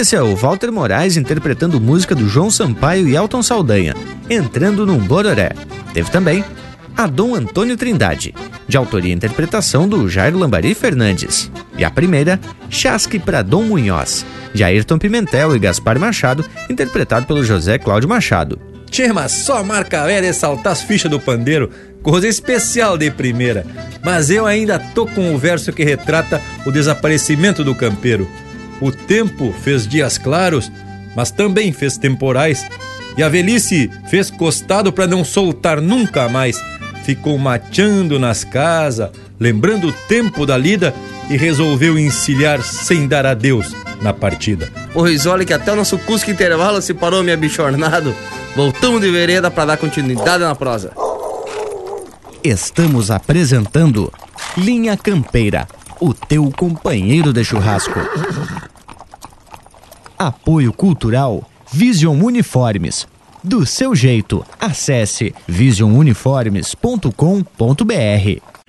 Esse é o Walter Moraes interpretando música do João Sampaio e Elton Saldanha, entrando num Bororé. Teve também a Dom Antônio Trindade, de autoria e interpretação do Jairo Lambari Fernandes. E a primeira, Chasque para Dom Munhoz, de Ayrton Pimentel e Gaspar Machado, interpretado pelo José Cláudio Machado. Tchê, só marca velha é saltar as fichas do pandeiro, coisa especial de primeira. Mas eu ainda tô com o verso que retrata o desaparecimento do campeiro. O tempo fez dias claros, mas também fez temporais. E a velhice fez costado para não soltar nunca mais. Ficou mateando nas casas, lembrando o tempo da lida e resolveu encilhar sem dar adeus na partida. Pois olha que até o nosso Cusco Intervalo se parou minha bichornado. Voltamos de vereda para dar continuidade na prosa. Estamos apresentando Linha Campeira, o teu companheiro de churrasco. Apoio Cultural Vision Uniformes. Do seu jeito, acesse visionuniformes.com.br.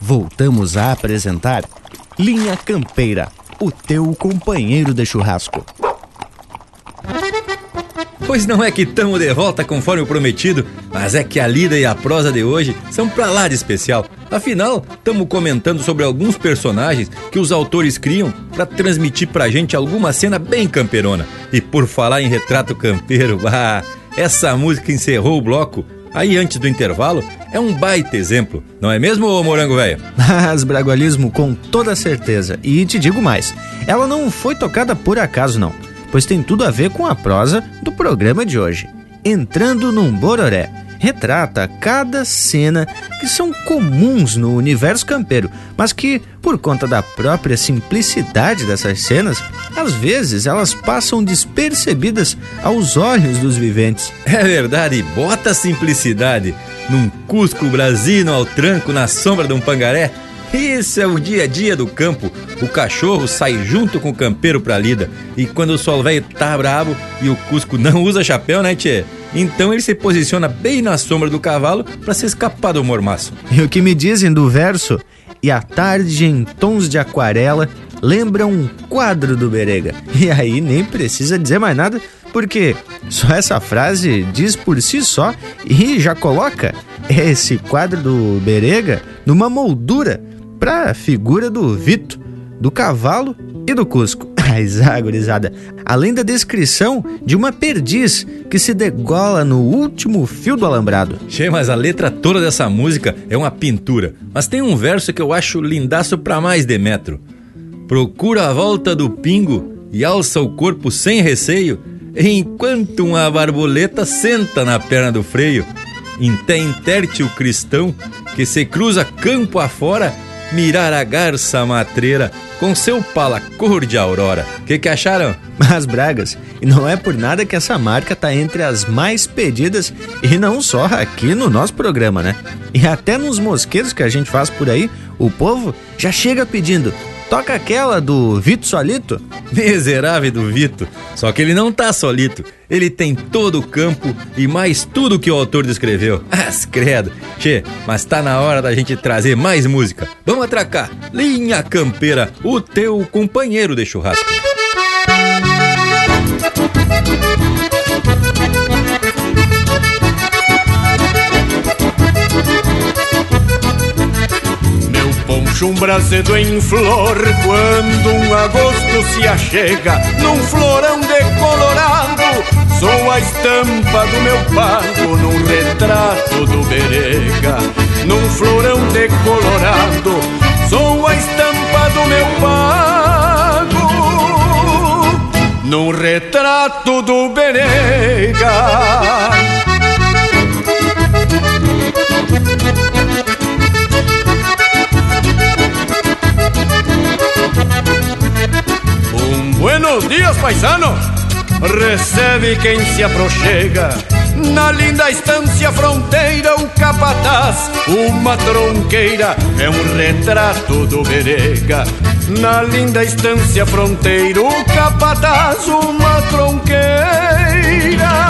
Voltamos a apresentar Linha Campeira, o teu companheiro de churrasco. Pois não é que estamos de volta conforme o prometido, mas é que a lida e a prosa de hoje são pra lá de especial. Afinal, estamos comentando sobre alguns personagens que os autores criam para transmitir pra gente alguma cena bem camperona. E por falar em retrato campeiro, ah, essa música encerrou o bloco aí antes do intervalo, é um baita exemplo, não é mesmo, morango velho? Mas bragualismo com toda certeza. E te digo mais, ela não foi tocada por acaso não, pois tem tudo a ver com a prosa do programa de hoje. Entrando num bororé, retrata cada cena que são comuns no universo campeiro, mas que, por conta da própria simplicidade dessas cenas, às vezes elas passam despercebidas aos olhos dos viventes. É verdade, bota simplicidade num Cusco Brasino ao tranco na sombra de um pangaré. Isso é o dia a dia do campo. O cachorro sai junto com o campeiro pra lida. E quando o sol velho tá brabo e o Cusco não usa chapéu, né, tchê? Então ele se posiciona bem na sombra do cavalo para se escapar do mormaço. E o que me dizem do verso? E a tarde em tons de aquarela lembra um quadro do Berega. E aí nem precisa dizer mais nada, porque só essa frase diz por si só e já coloca esse quadro do Berega numa moldura para a figura do Vito, do cavalo e do Cusco. Mas, ah, gurizada, além da descrição de uma perdiz que se degola no último fio do alambrado. Che, mas a letra toda dessa música é uma pintura. Mas tem um verso que eu acho lindaço pra mais de metro. Procura a volta do pingo e alça o corpo sem receio, enquanto uma borboleta senta na perna do freio. Interte o cristão que se cruza campo afora mirar a garça matreira com seu pala cor de aurora. Que que acharam? Mas Bragas, e não é por nada que essa marca tá entre as mais pedidas e não só aqui no nosso programa, né? E até nos mosqueiros que a gente faz por aí, o povo já chega pedindo Toca aquela do Vito Solito? Miserável do Vito. Só que ele não tá solito. Ele tem todo o campo e mais tudo que o autor descreveu. As credo. Che, mas tá na hora da gente trazer mais música. Vamos atracar. Linha Campeira, o teu companheiro de churrasco. Poncho um brasedo em flor quando um agosto se achega Num florão decolorado Sou a estampa do meu pago num retrato do berega Num florão decolorado Sou a estampa do meu pago Num retrato do berega Buenos dias, paisano! Recebe quem se aproxega. Na linda estância fronteira O capataz, uma tronqueira É um retrato do berega. Na linda estância fronteira O capataz, uma tronqueira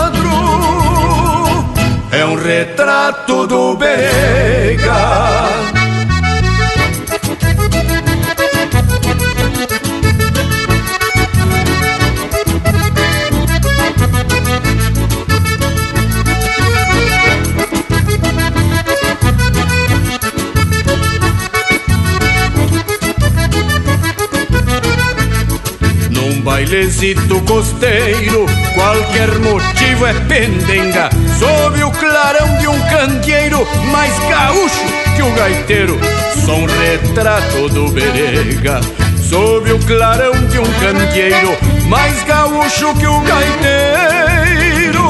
retrato do Berega. Bailezito costeiro, qualquer motivo é pendenga. Sob o clarão de um candeeiro, mais gaúcho que o gaiteiro. Sou um retrato do berega. Sob o clarão de um candeeiro, mais gaúcho que o gaiteiro.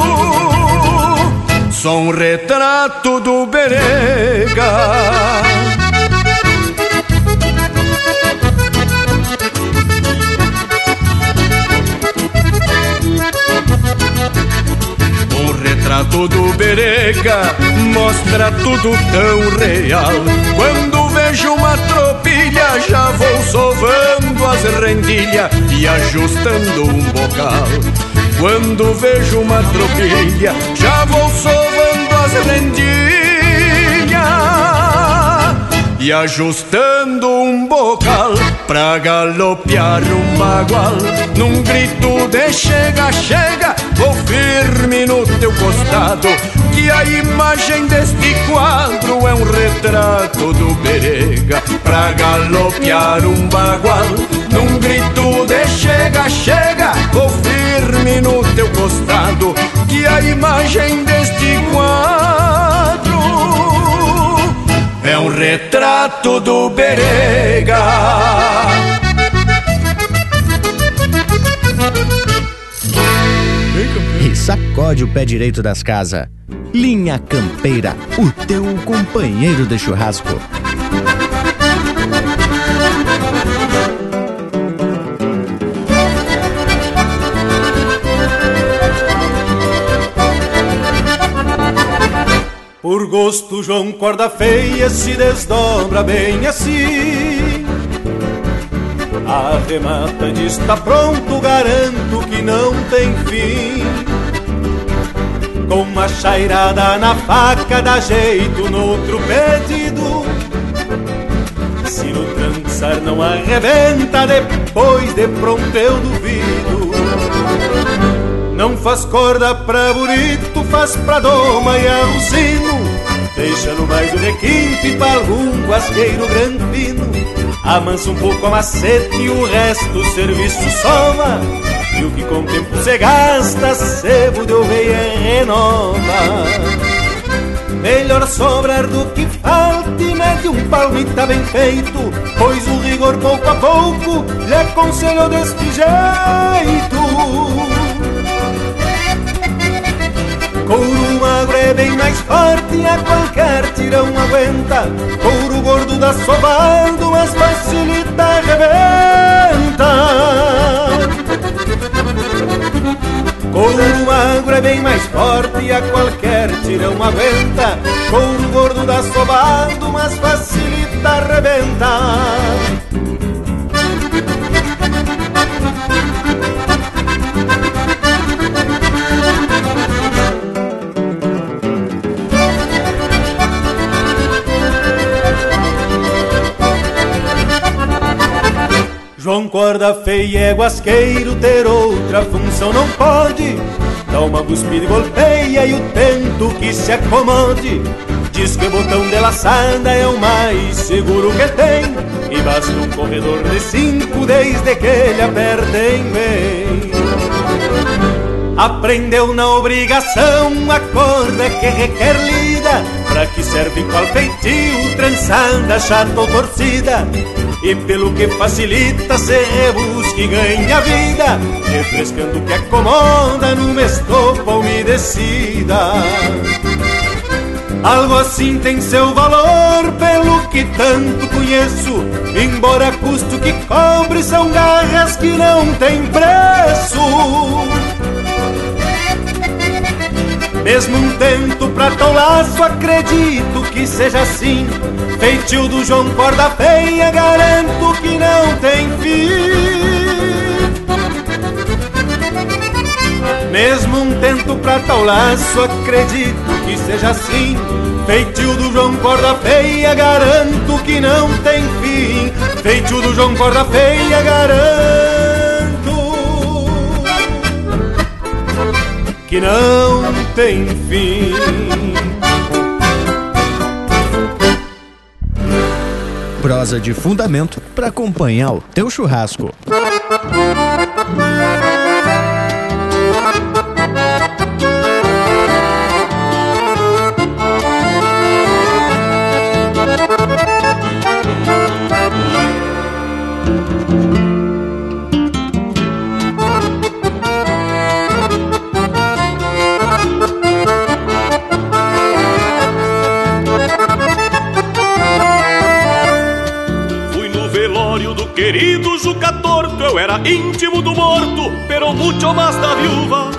Sou um retrato do berega. Retrato do Berega mostra tudo tão real. Quando vejo uma tropilha, já vou sovando as rendilhas e ajustando um bocal. Quando vejo uma tropilha, já vou sovando as rendilhas e ajustando um bocal pra galopear um bagual. Num grito de chega, chega, vou firme no teu costado. Que a imagem deste quadro é um retrato do berega pra galopear um bagual. Num grito de chega, chega, vou firme no teu costado. Que a imagem deste quadro é um retrato do Berega. E sacode o pé direito das casas. Linha Campeira, o teu companheiro de churrasco. Por gosto, João Corda Feia se desdobra bem assim. Arremata de está pronto, garanto que não tem fim. Com uma chairada na faca, dá jeito no outro pedido. Se no trançar não arrebenta, depois de pronto eu duvido. Não faz corda pra burito, faz pra doma e alucino Deixando mais um requinte pra algum guasqueiro granfino Amansa um pouco a macete e o resto o serviço soma. E o que com o tempo se gasta, sebo de oveia renova. Melhor sobrar do que falte, mete um palmita bem feito, pois o rigor pouco a pouco lhe aconselho deste jeito. Couro magro é bem mais forte, a qualquer tirão aguenta. Couro gordo dá sovado, mas facilita arrebenta. Couro magro é bem mais forte, a qualquer tirão aguenta. Couro gordo dá sovado, mas facilita arrebenta. João Corda feia é guasqueiro, ter outra função não pode. Dá uma cuspida e golpeia e o tento que se acomode. Diz que o botão de laçada é o mais seguro que tem. E basta um corredor de cinco desde que ele aperta em bem. Aprendeu na obrigação a corda que requer lida. Pra que serve qual feitio, trançada, chata ou torcida. E pelo que facilita se rebusca e ganha vida Refrescando o que acomoda numa estopa umedecida Algo assim tem seu valor pelo que tanto conheço Embora custo que cobre são garras que não tem preço mesmo um tento pra tão laço, acredito que seja assim. Feitio do João Corda Feia, garanto que não tem fim. Mesmo um tento pra tal laço, acredito que seja assim. Feitio do João Corda Feia, garanto que não tem fim. Feitio do João Corda Feia, garanto. que não tem fim. Prosa de fundamento para acompanhar o teu churrasco. Era íntimo do morto, pero mucho más da viúva.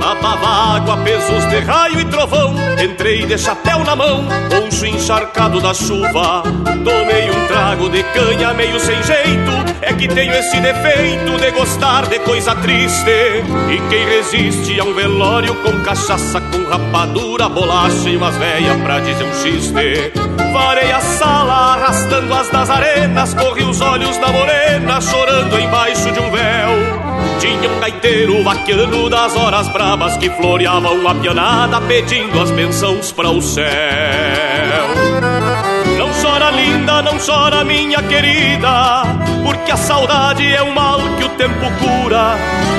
Lavava água, pesos de raio e trovão. Entrei de chapéu na mão, poncho encharcado da chuva. Tomei um trago de canha meio sem jeito. É que tenho esse defeito de gostar de coisa triste. E quem resiste a um velório com cachaça, com rapadura, bolacha e umas velhas pra dizer um xiste. Varei a sala arrastando as das arenas, corri os olhos da morena, chorando embaixo de um véu. Tinha um gaiteiro vaquiano das horas bravas que floreavam a pianada pedindo as bênçãos para o céu. Não chora minha querida, porque a saudade é um mal que o tempo cura.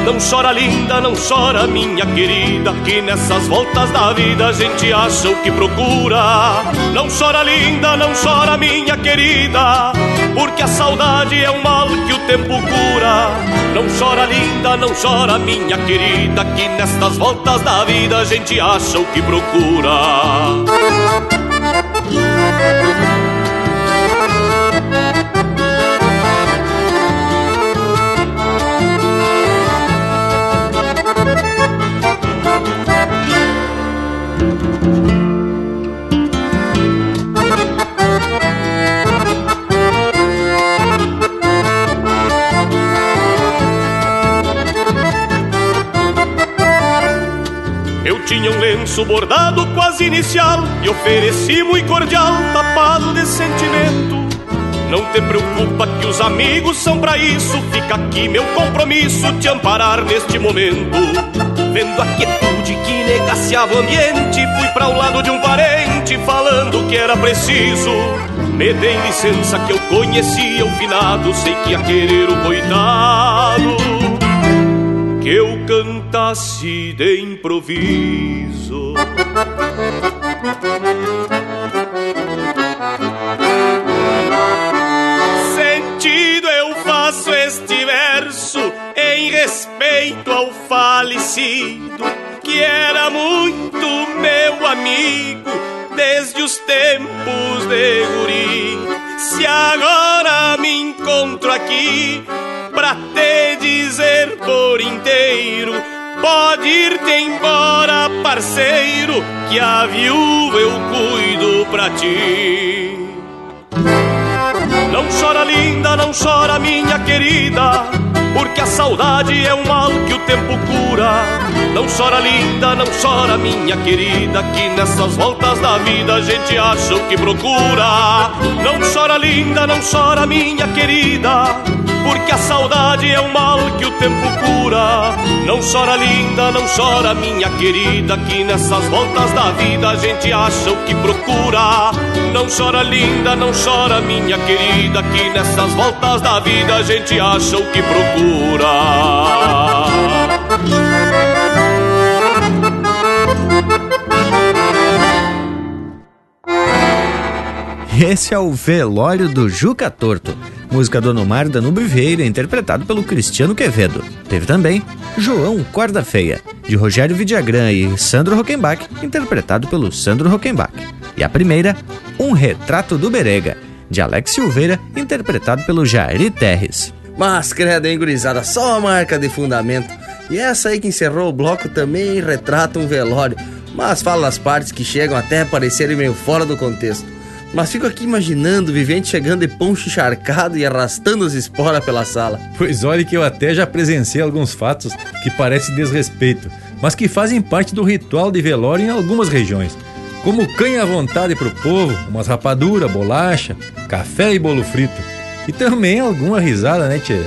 Não chora linda, não chora minha querida, que nessas voltas da vida a gente acha o que procura. Não chora linda, não chora minha querida, porque a saudade é um mal que o tempo cura. Não chora linda, não chora minha querida, que nestas voltas da vida a gente acha o que procura. Tinha um lenço bordado quase inicial E ofereci muito cordial, tapado de sentimento. Não te preocupa que os amigos são para isso Fica aqui meu compromisso te amparar neste momento. Vendo a quietude que negaciava o ambiente Fui para o lado de um parente falando que era preciso. Me dê licença que eu conhecia o finado Sei que ia querer o coitado que eu cantasse de improviso. Sentido eu faço este verso em respeito ao falecido, que era muito meu amigo desde os tempos de guri. Se agora me encontro aqui pra te dizer por inteiro, pode ir-te embora, parceiro, que a viúva eu cuido pra ti. Não chora linda, não chora minha querida, porque a saudade é um mal que o tempo cura. Não chora linda, não chora minha querida, que nessas voltas da vida a gente acha o que procura. Não chora linda, não chora minha querida, porque a saudade é um mal que o tempo cura. Não chora linda, não chora minha querida, que nessas voltas da vida a gente acha o que procura. Não chora linda, não chora minha querida, que nessas voltas da vida a gente acha o que procura. Esse é o Velório do Juca Torto, música do Anomar Danube Vieira, interpretado pelo Cristiano Quevedo. Teve também João Corda Feia, de Rogério Vidagrã e Sandro Rockenbach, interpretado pelo Sandro Rockenbach. E a primeira, Um Retrato do Berega, de Alex Silveira, interpretado pelo Jairi Terres. Mas, credo, hein, gurizada, só a marca de fundamento. E essa aí que encerrou o bloco também retrata um velório, mas fala as partes que chegam até parecerem meio fora do contexto. Mas fico aqui imaginando o vivente chegando de poncho encharcado e arrastando as esporas pela sala. Pois olhe que eu até já presenciei alguns fatos que parecem desrespeito, mas que fazem parte do ritual de velório em algumas regiões. Como canha à vontade pro povo, umas rapadura, bolacha, café e bolo frito. E também alguma risada, né, tchê?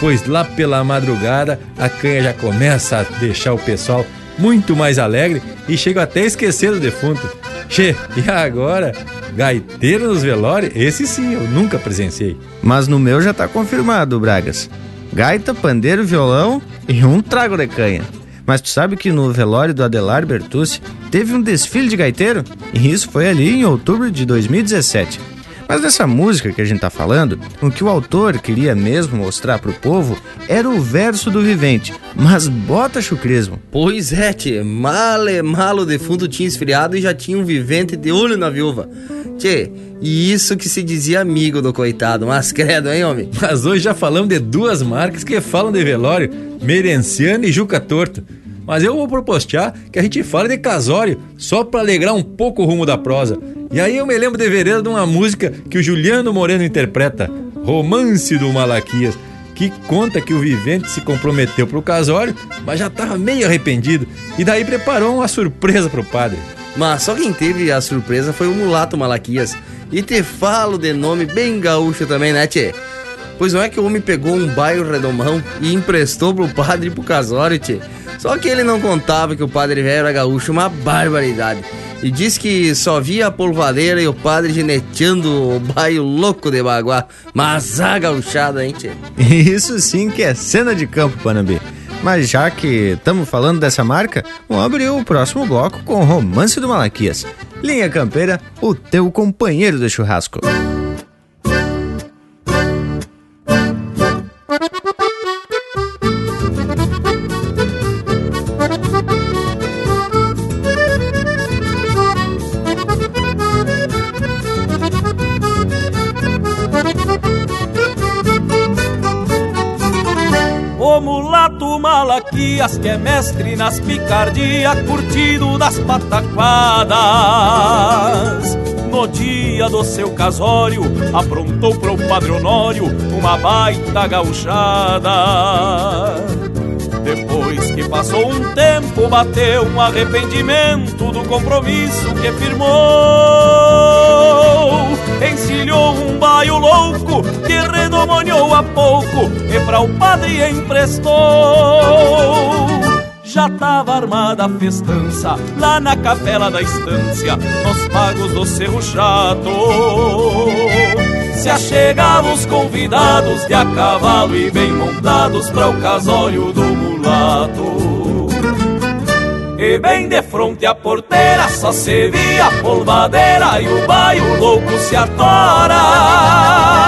Pois lá pela madrugada a canha já começa a deixar o pessoal muito mais alegre e chega até a esquecer do defunto. Che, e agora? Gaiteiro nos velórios? Esse sim, eu nunca presenciei. Mas no meu já tá confirmado, Bragas. Gaita, pandeiro, violão e um trago de canha. Mas tu sabe que no velório do Adelar Bertucci teve um desfile de gaiteiro? E isso foi ali em outubro de 2017. Mas nessa música que a gente tá falando, o que o autor queria mesmo mostrar pro povo era o verso do vivente, mas bota chucrismo. Pois é, tchê, mal e malo defunto tinha esfriado e já tinha um vivente de olho na viúva. Tchê, e isso que se dizia amigo do coitado, mas credo, hein, homem? Mas hoje já falamos de duas marcas que falam de velório, Merenciano e Juca Torto. Mas eu vou propostear que a gente fale de casório, só para alegrar um pouco o rumo da prosa. E aí eu me lembro de vereda de uma música que o Juliano Moreno interpreta, Romance do Malaquias, que conta que o vivente se comprometeu pro casório, mas já tava meio arrependido, e daí preparou uma surpresa pro padre. Mas só quem teve a surpresa foi o mulato Malaquias. E te falo de nome bem gaúcho também, né, tchê? Pois não é que o homem pegou um bairro redomão e emprestou pro padre e pro casório, tchê. Só que ele não contava que o padre velho era gaúcho, uma barbaridade. E disse que só via a polvadeira e o padre geneteando o bairro louco de baguá. Mas a hein, tchê? Isso sim que é cena de campo, Panambi. Mas já que estamos falando dessa marca, vamos abrir o próximo bloco com o Romance do Malaquias. Linha Campeira, o teu companheiro de churrasco. Mestre nas picardias, curtido das pataquadas. No dia do seu casório, aprontou pro Padre Honório uma baita gauchada. Depois que passou um tempo, bateu um arrependimento do compromisso que firmou. Encilhou um baio louco que redomoniou a pouco e pra o padre emprestou. Já tava armada a festança lá na capela da estância, nos pagos do Cerro Chato. Se achegavam os convidados de a cavalo e bem montados para o casório do mulato. E bem de fronte à porteira só se via a polvadeira e o baio louco se atora.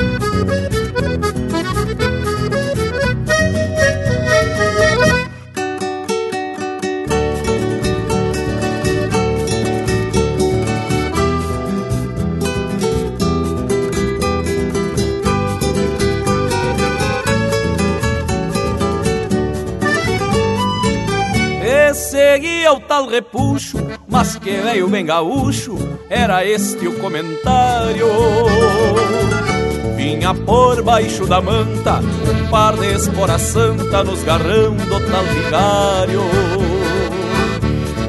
Repuxo, mas que veio bem gaúcho, era este o comentário. Vinha por baixo da manta, um par de espora santa nos garrão do tal vigário.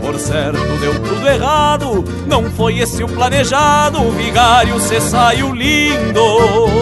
Por certo deu tudo errado, não foi esse o planejado, o vigário se saiu lindo.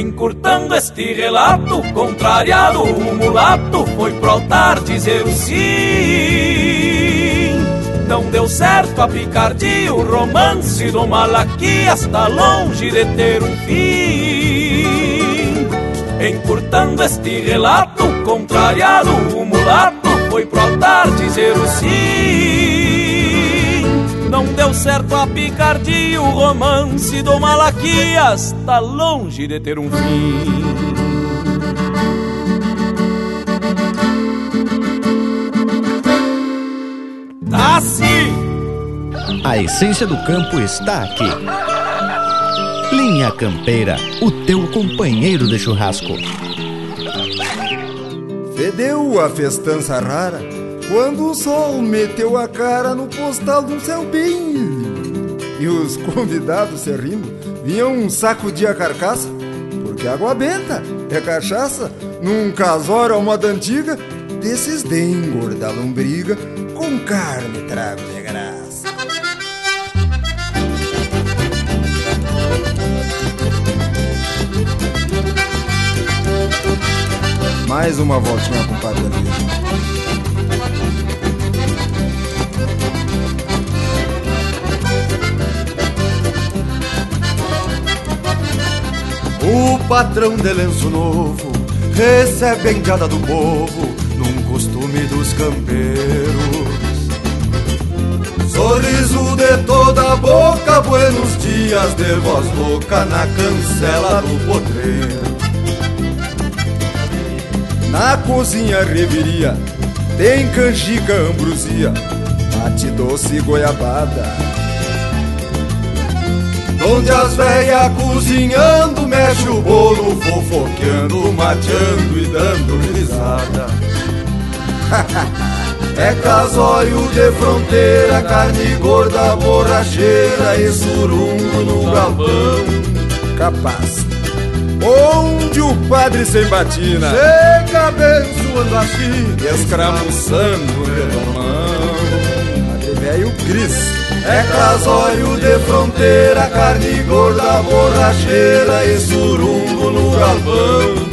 Encurtando este relato, contrariado, o mulato foi pro altar dizer o sim. Não deu certo a picardia, o romance do Malaquias está longe de ter um fim. Encurtando este relato, contrariado, o mulato foi pro altar dizer o sim. Não deu certo a picardia, o romance do Malaquias está longe de ter um fim. Nasce! A essência do campo está aqui. Linha Campeira, o teu companheiro de churrasco. Fedeu a festança rara quando o sol meteu a cara no postal de um céu bem. E os convidados se rindo vinham um saco de a carcaça, porque água benta é cachaça, num casório à moda antiga, desses de engordar lombriga, com carne trago de graça. Mais uma voltinha, compadre O patrão de lenço novo recebe a indiada do povo num costume dos campeiros. Sorriso de toda a boca, buenos dias de voz louca na cancela do potreiro. Na cozinha reviria, tem canjica, ambrosia, mate doce goiabada. Onde as velhas cozinhando, mexe o bolo, fofoqueando, mateando e dando risada. é casório de fronteira, carne gorda, borracheira e surungo no galpão. Capaz. Onde o padre sem batina chega abençoando a China e escramuçando o redomão. Padre velho Cris. É casório de fronteira, carne gorda, borracheira e surungo no galpão.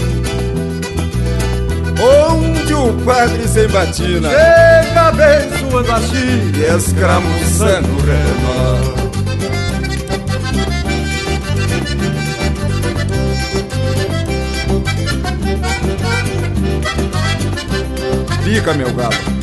Onde o padre sem batina chega abençoando a China e escramuçando redomão. Fica, meu galo.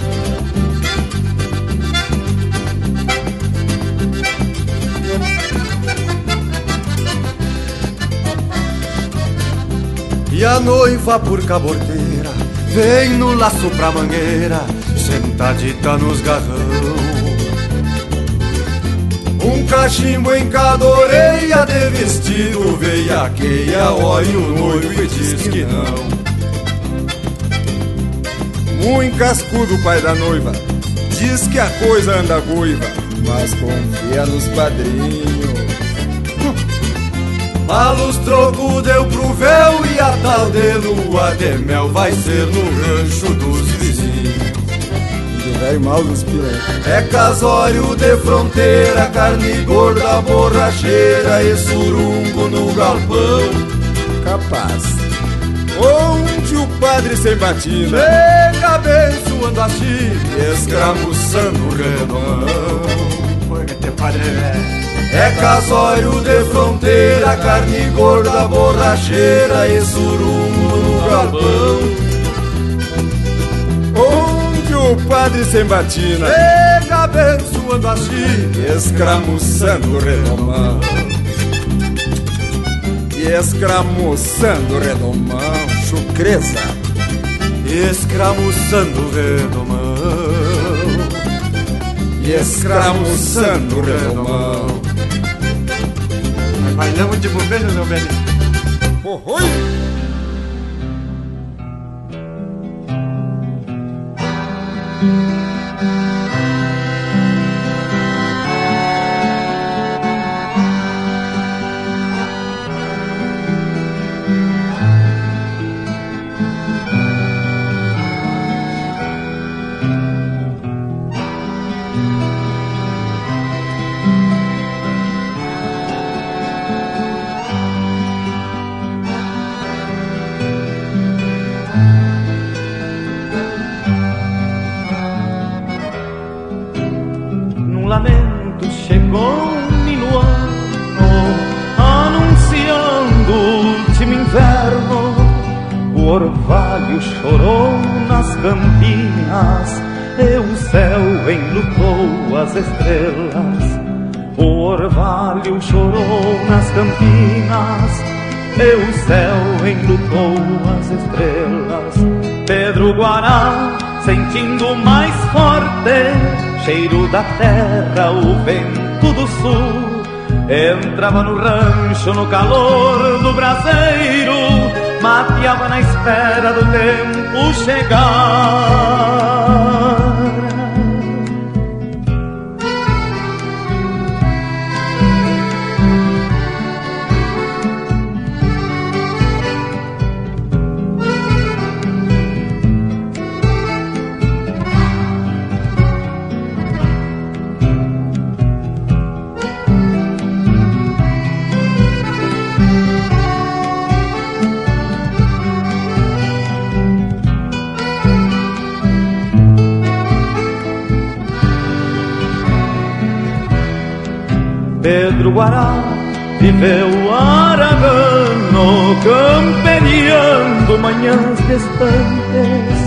E a noiva por caborteira vem no laço pra mangueira, sentadita nos garrão. Um Um cachimbo em cada orelha de vestido veiaqueia, olha o noivo e diz que não. Muito cascudo, pai da noiva, diz que a coisa anda goiva, mas confia nos padrinhos. Malos troco deu pro véu e a tal de lua de mel vai ser no rancho dos vizinhos. Do velho mal dos piranha. É casório de fronteira, carne gorda, borracheira e surungo no galpão. Capaz. Onde o padre sem batina Chega abençoando a Chile Escramuçando o redomão Porque teu padre é É casório de fronteira Carne gorda, borracheira E surungo no galpão Onde o padre sem batina Chega abençoando a Chile Escramuçando o redomão. E escramuçando o redomão, chucreza, escramuçando o redomão, e escramuçando o redomão. Bailamos de bobeira, meu velho. Oh, oi! Sentindo mais forte cheiro da terra, o vento do sul. Entrava no rancho no calor do braseiro, mateava na espera do tempo chegar. Guará viveu aragano, camperiando manhãs distantes,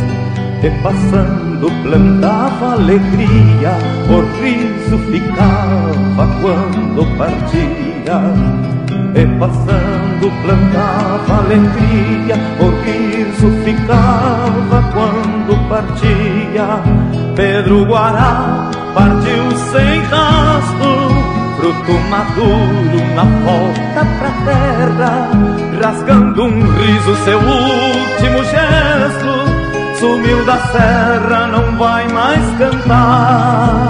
e passando plantava alegria, o riso ficava quando partia. E passando plantava alegria, o riso ficava quando partia. Pedro Guará partiu sem rastro fruto maduro na volta pra terra, rasgando um riso seu último gesto, sumiu da serra, não vai mais cantar.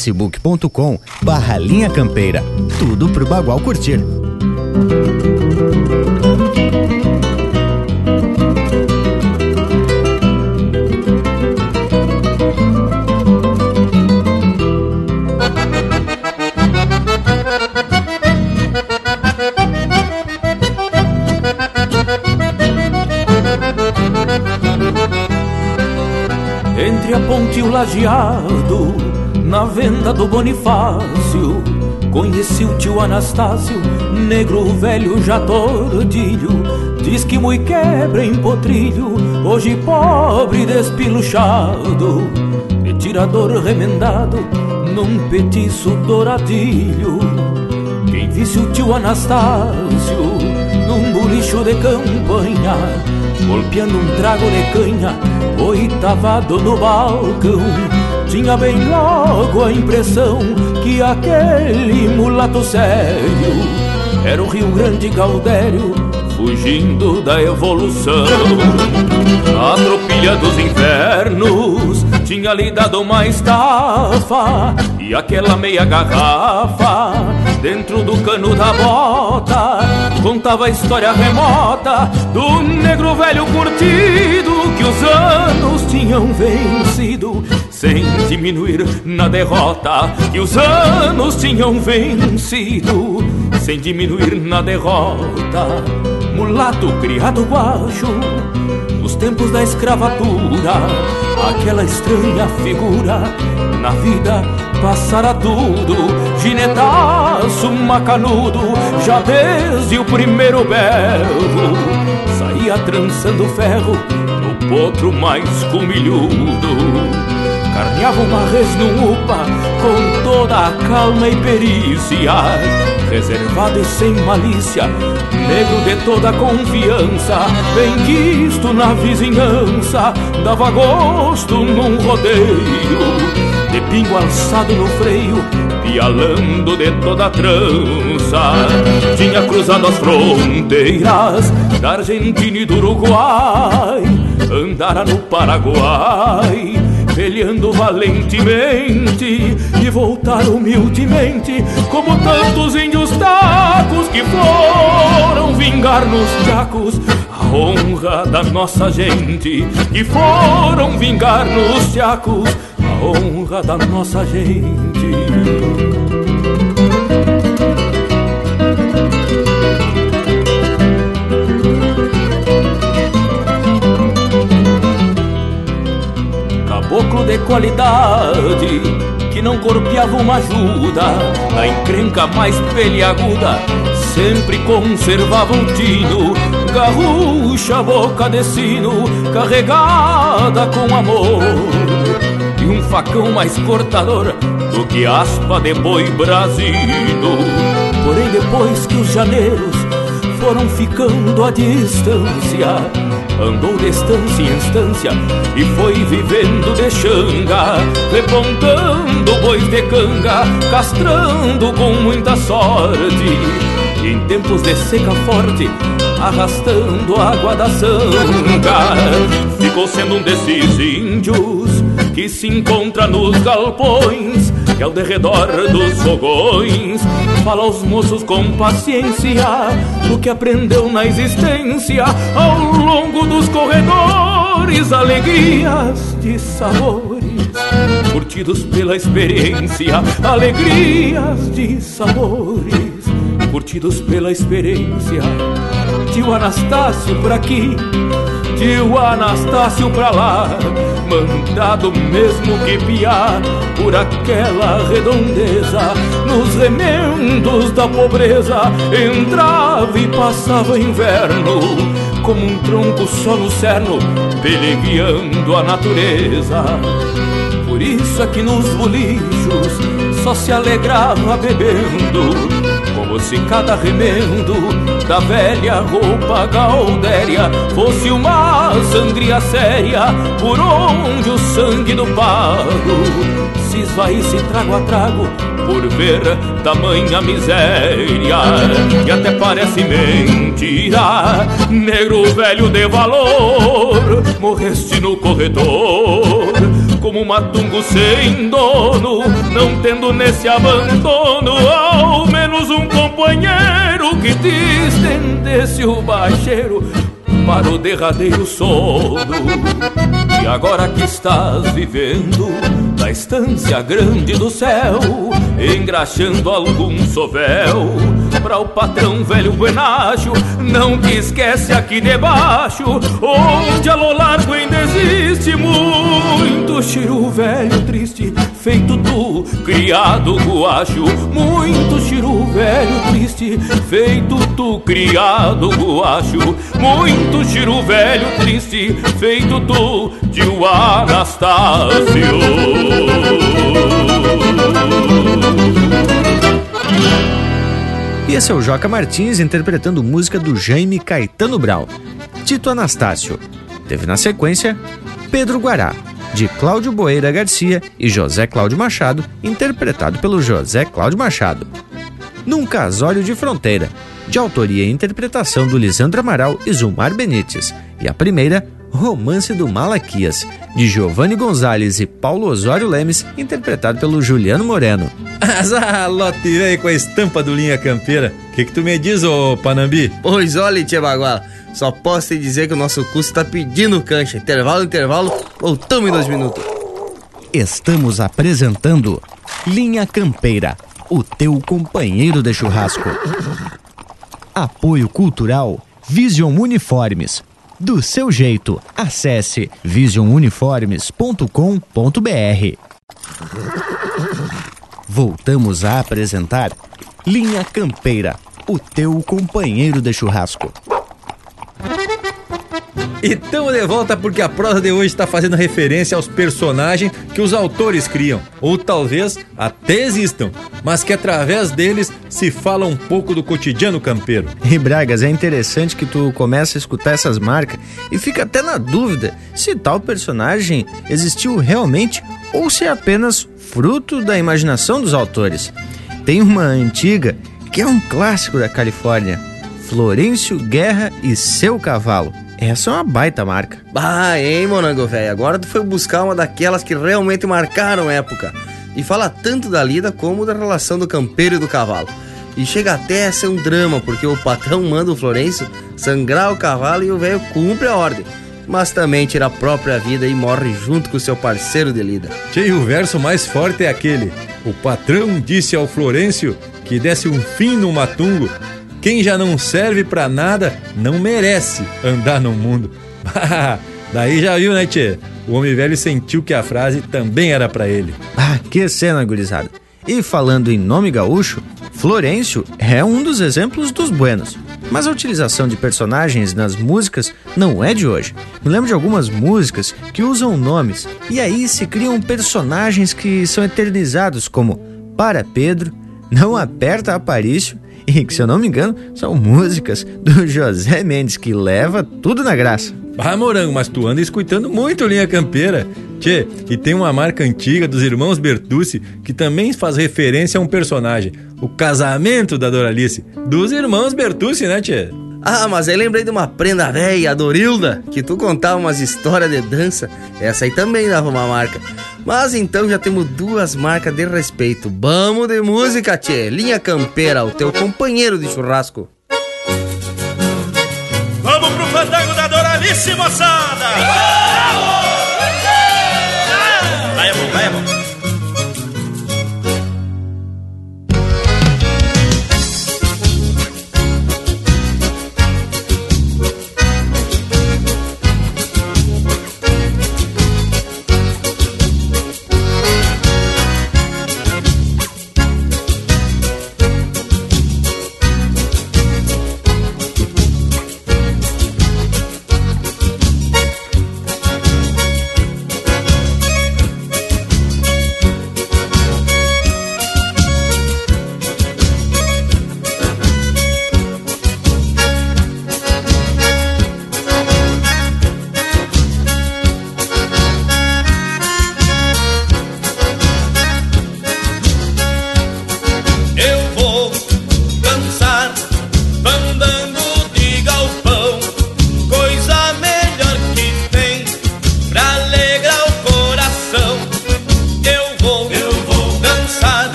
facebook.com barra Linha Campeira. Tudo pro Bagual curtir. Entre a ponte e o lajeado na venda do Bonifácio, conheci o tio Anastácio, negro velho já tordilho. Diz que mui quebra em potrilho, hoje pobre despiluchado, e tirador remendado num petiço douradilho. Quem visse o tio Anastácio num bolicho de campanha, golpeando um trago de canha, oitavado no balcão. Tinha bem logo a impressão que aquele mulato sério era o Rio Grande Gaudério, fugindo da evolução. A tropilha dos infernos tinha lhe dado uma estafa e aquela meia garrafa dentro do cano da bota contava a história remota do negro velho curtido que os anos tinham vencido sem diminuir na derrota que os anos tinham vencido. Sem diminuir na derrota mulato criado guacho nos tempos da escravatura aquela estranha figura na vida passara tudo. Ginetaço macanudo já desde o primeiro berro saía trançando ferro no potro mais comilhudo carneava uma res num upa com toda a calma e perícia reservado e sem malícia, negro de toda confiança, bem quisto na vizinhança, dava gosto num rodeio, de pingo alçado no freio, pialando de toda trança. Tinha cruzado as fronteiras da Argentina e do Uruguai, andara no Paraguai peleando valentemente e voltar humildemente, como tantos índios tacos que foram vingar nos tacos a honra da nossa gente, que foram vingar nos tacos a honra da nossa gente. Qualidade que não corpeava uma ajuda na encrenca mais peliaguda sempre conservava o tino garrucha boca de sino carregada com amor e um facão mais cortador do que aspa de boi brasino porém depois que os janeiros foram ficando à distância andou de estância em estância e foi vivendo de xanga, repontando bois de canga, castrando com muita sorte. Em tempos de seca forte, arrastando água da sanga, ficou sendo um desses índios que se encontra nos galpões ao derredor dos fogões. Fala aos moços com paciência o que aprendeu na existência. Ao longo dos corredores, alegrias de sabores. Curtidos pela experiência, alegrias de sabores. Curtidos pela experiência. Tio Anastácio por aqui, tio Anastácio pra lá, mandado mesmo que piar por aquela redondeza, nos remendos da pobreza, entrava e passava inverno, como um tronco só no cerno, pelegueando a natureza. Por isso é que nos bolichos só se alegrava bebendo como se cada remendo da velha roupa gaudéria fosse uma sangria séria por onde o sangue do pago se esvaísse trago a trago por ver tamanha miséria. E até parece mentira negro velho de valor morreste no corredor como um matungo sem dono, não tendo nesse abandono ao menos um companheiro que te estendesse o baixeiro para o derradeiro sono. E agora que estás vivendo na estância grande do céu, engraxando algum sovel para o patrão velho buenacho, não te esquece aqui debaixo, onde a lo largo ainda existe muito chiru velho triste, feito tu, criado guacho, muito chiru velho triste, feito tu, criado guacho, muito chiru velho triste, feito tu, tio Anastácio. E esse é o Joca Martins interpretando música do Jaime Caetano Brau. Tito Anastácio. Teve na sequência Pedro Guará, de Cláudio Boeira Garcia e José Cláudio Machado, interpretado pelo José Cláudio Machado. Num Casório de Fronteira, de autoria e interpretação do Lisandro Amaral e Zumar Benites. E a primeira, Romance do Malaquias, de Giovanni Gonzalez e Paulo Osório Lemes, interpretado pelo Juliano Moreno. Azar, lote com a estampa do Linha Campeira. O que, que tu me diz, ô Panambi? Pois olha, Tia Baguala, só posso te dizer que o nosso curso tá pedindo cancha. Intervalo, intervalo, voltamos em dois minutos. Estamos apresentando Linha Campeira, o teu companheiro de churrasco. Apoio Cultural Vision Uniformes do seu jeito. Acesse visionuniformes.com.br. Voltamos a apresentar Linha Campeira, o teu companheiro de churrasco. Estamos de volta porque a prosa de hoje está fazendo referência aos personagens que os autores criam, ou talvez até existam, mas que através deles se fala um pouco do cotidiano campeiro. E Bragas, é interessante que tu começa a escutar essas marcas e fica até na dúvida se tal personagem existiu realmente ou se é apenas fruto da imaginação dos autores. Tem uma antiga que é um clássico da Califórnia, Florencio Guerra e seu cavalo. Essa é uma baita marca. Bah, hein, Monango, velho? Agora tu foi buscar uma daquelas que realmente marcaram época. E fala tanto da lida como da relação do campeiro e do cavalo. E chega até a ser um drama, porque o patrão manda o Florencio sangrar o cavalo e o velho cumpre a ordem. Mas também tira a própria vida e morre junto com seu parceiro de lida. Tchê, o verso mais forte é aquele. O patrão disse ao Florencio que desse um fim no matungo quem já não serve para nada não merece andar no mundo. Daí já viu, né, tchê? O homem velho sentiu que a frase também era para ele. Ah, que cena, gurizada. E falando em nome gaúcho, Florencio é um dos exemplos dos buenos. Mas a utilização de personagens nas músicas não é de hoje. Me lembro de algumas músicas que usam nomes e aí se criam personagens que são eternizados como Para Pedro, Não Aperta Aparício e que, se eu não me engano, são músicas do José Mendes, que leva tudo na graça. Ah, Morango, mas tu anda escutando muito Linha Campeira. Tchê, e tem uma marca antiga dos irmãos Bertucci que também faz referência a um personagem. O casamento da Doralice. Dos irmãos Bertucci, né, Tchê? Ah, mas aí lembrei de uma prenda velha, a Dorilda, que tu contava umas histórias de dança. Essa aí também dava uma marca. Mas então já temos duas marcas de respeito. Vamos de música, tchê. Linha Campeira, o teu companheiro de churrasco. Vamos pro fandango da Doralice, moçada!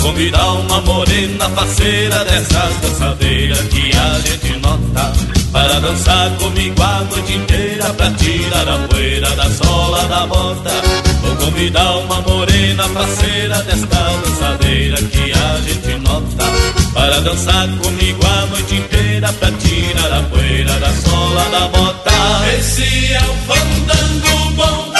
Convidar uma morena faceira dessas dançadeiras que a gente nota Para dançar comigo a noite inteira Pra tirar a poeira da sola da bota. Vou convidar uma morena faceira desta dançadeira que a gente nota Para dançar comigo a noite inteira Pra tirar a poeira da sola da bota. Esse é o fandango bom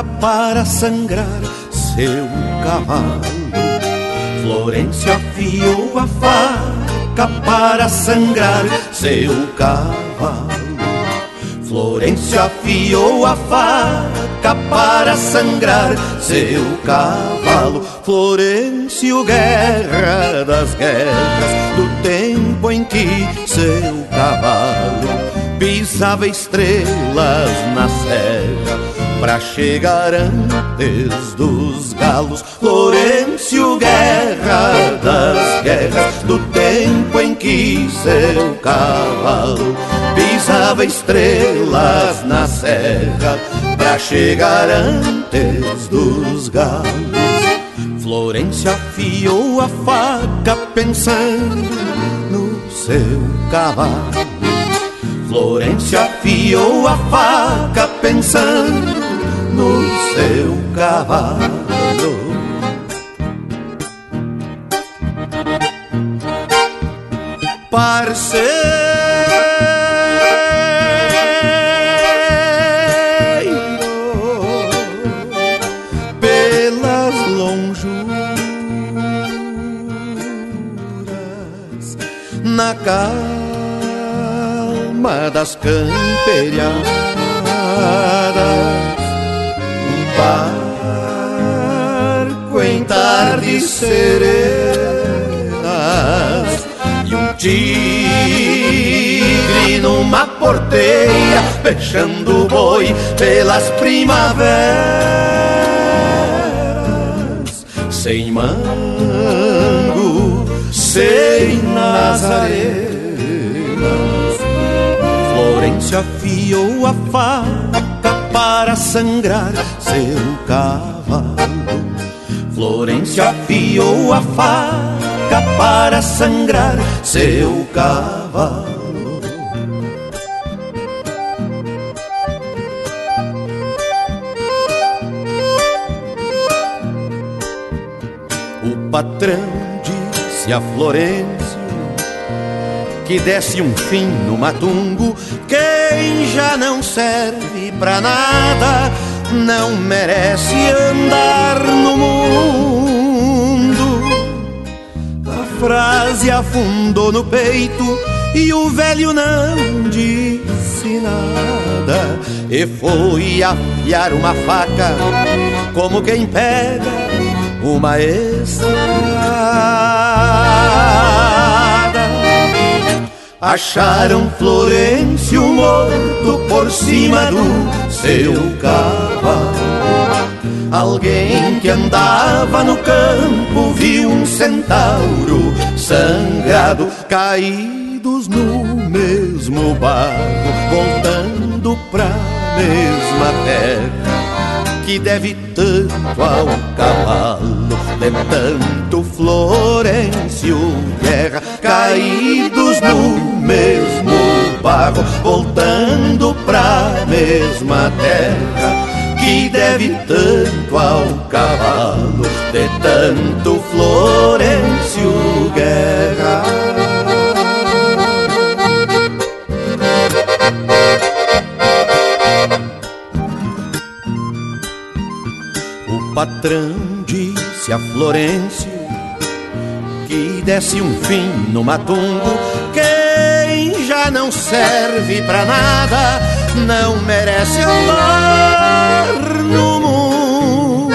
Para sangrar seu cavalo. Florêncio afiou a faca para sangrar seu cavalo. Florêncio afiou a faca para sangrar seu cavalo. Florêncio, guerra das guerras, do tempo em que seu cavalo pisava estrelas na serra pra chegar antes dos galos. Florencio, guerra das guerras, do tempo em que seu cavalo pisava estrelas na serra pra chegar antes dos galos. Florencio afiou a faca pensando no seu cavalo. Florencio afiou a faca pensando no seu cavalo. Parceiro, pelas lonjuras, na calma das camperiadas barco em tardes serenas e um tigre numa porteira fechando o boi pelas primaveras sem mango, sem nazarenas. Florência afiou a faca para sangrar seu cavalo. Florência afiou a faca para sangrar seu cavalo. O patrão disse a Florêncio que desse um fim no matungo. Quem já não serve pra nada não merece andar no mundo. A frase afundou no peito e o velho não disse nada. E foi afiar uma faca como quem pega uma estrada. Acharam Florencio morto por cima do seu Alguém que andava no campo viu um centauro sangrado, caídos no mesmo barro, voltando pra mesma terra que deve tanto ao cavalo, de tanto Florencio Guerra, caídos no mesmo barro, voltando pra mesma terra que deve tanto ao cavalo, de tanto Florencio Guerra. O patrão disse a Florencio que desse um fim no matungo. Quem já não serve pra nada não merece andar no mundo.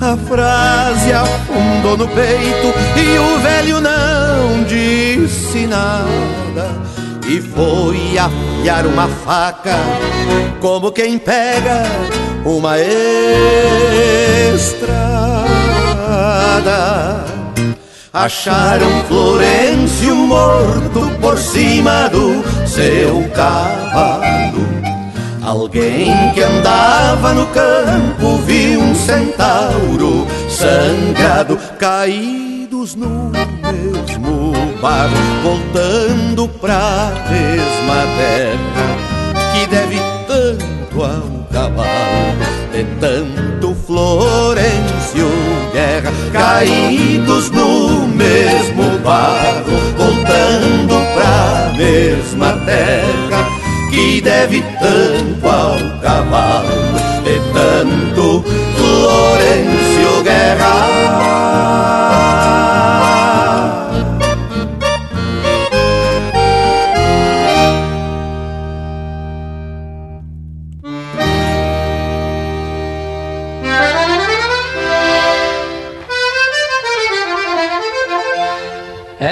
A frase afundou no peito e o velho não disse nada. E foi afiar uma faca como quem pega uma estrada. Acharam Florencio morto por cima do seu cavalo. Alguém que andava no campo viu um centauro sangrado, caídos no mesmo barro, voltando pra mesma terra que deve tanto ao cavalo, de tanto Florencio Guerra, caídos no mesmo barro, voltando pra mesma terra que deve tanto ao cavalo, de tanto Florencio Guerra.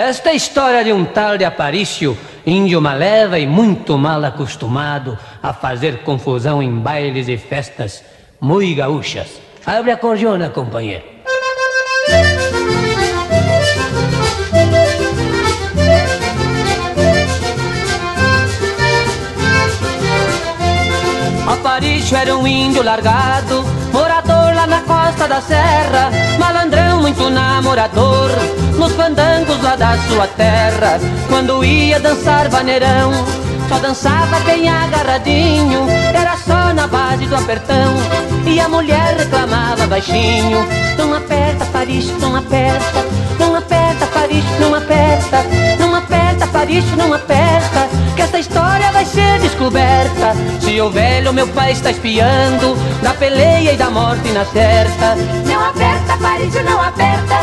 Esta é história de um tal de Aparício, índio maleva e muito mal acostumado a fazer confusão em bailes e festas muito gaúchas. Abre a cordiona, companheiro. Aparício era um índio largado, costa da serra, malandrão muito namorador, nos fandangos lá da sua terra. Quando ia dançar vaneirão, só dançava bem agarradinho, era só na base do apertão. E a mulher reclamava baixinho: Não aperta, Aparício, não aperta, não aperta, Aparício, não aperta, não aperta, Aparício, não aperta, que essa história vai ser descoberta. Se o velho meu pai está espiando, da peleia e da morte na certa. Não aperta, Aparício, não aperta,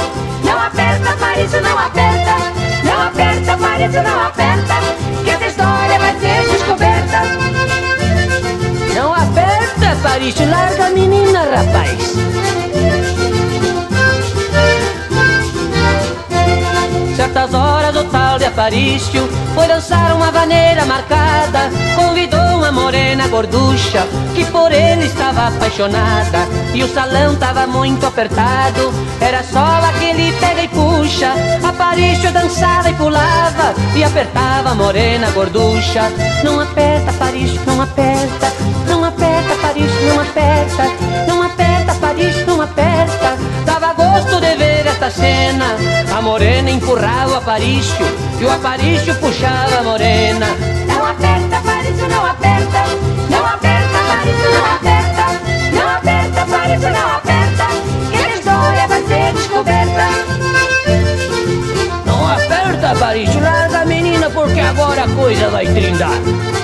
não aperta, Aparício, não aperta, não aperta, Aparício, não aperta, que essa história vai ser descoberta. Não aperta, Aparício, larga a menina, rapaz. Certas horas o tal de Aparício foi dançar uma vaneira marcada. Convidou uma morena gorducha que por ele estava apaixonada. E o salão tava muito apertado, era só aquele pega e puxa. Aparício dançava e pulava e apertava a morena gorducha. Não aperta, Aparício, não aperta, não aperta, Aparício, não aperta, não aperta, Aparício, não aperta. Gosto de ver esta cena. A morena empurrava o Aparício e o Aparício puxava a morena. Não aperta, Aparício, não aperta, não aperta, Aparício, não aperta, não aperta, Aparício, não aperta, que a história vai ser descoberta. Não aperta, Aparício, larga a porque agora a coisa vai trindar.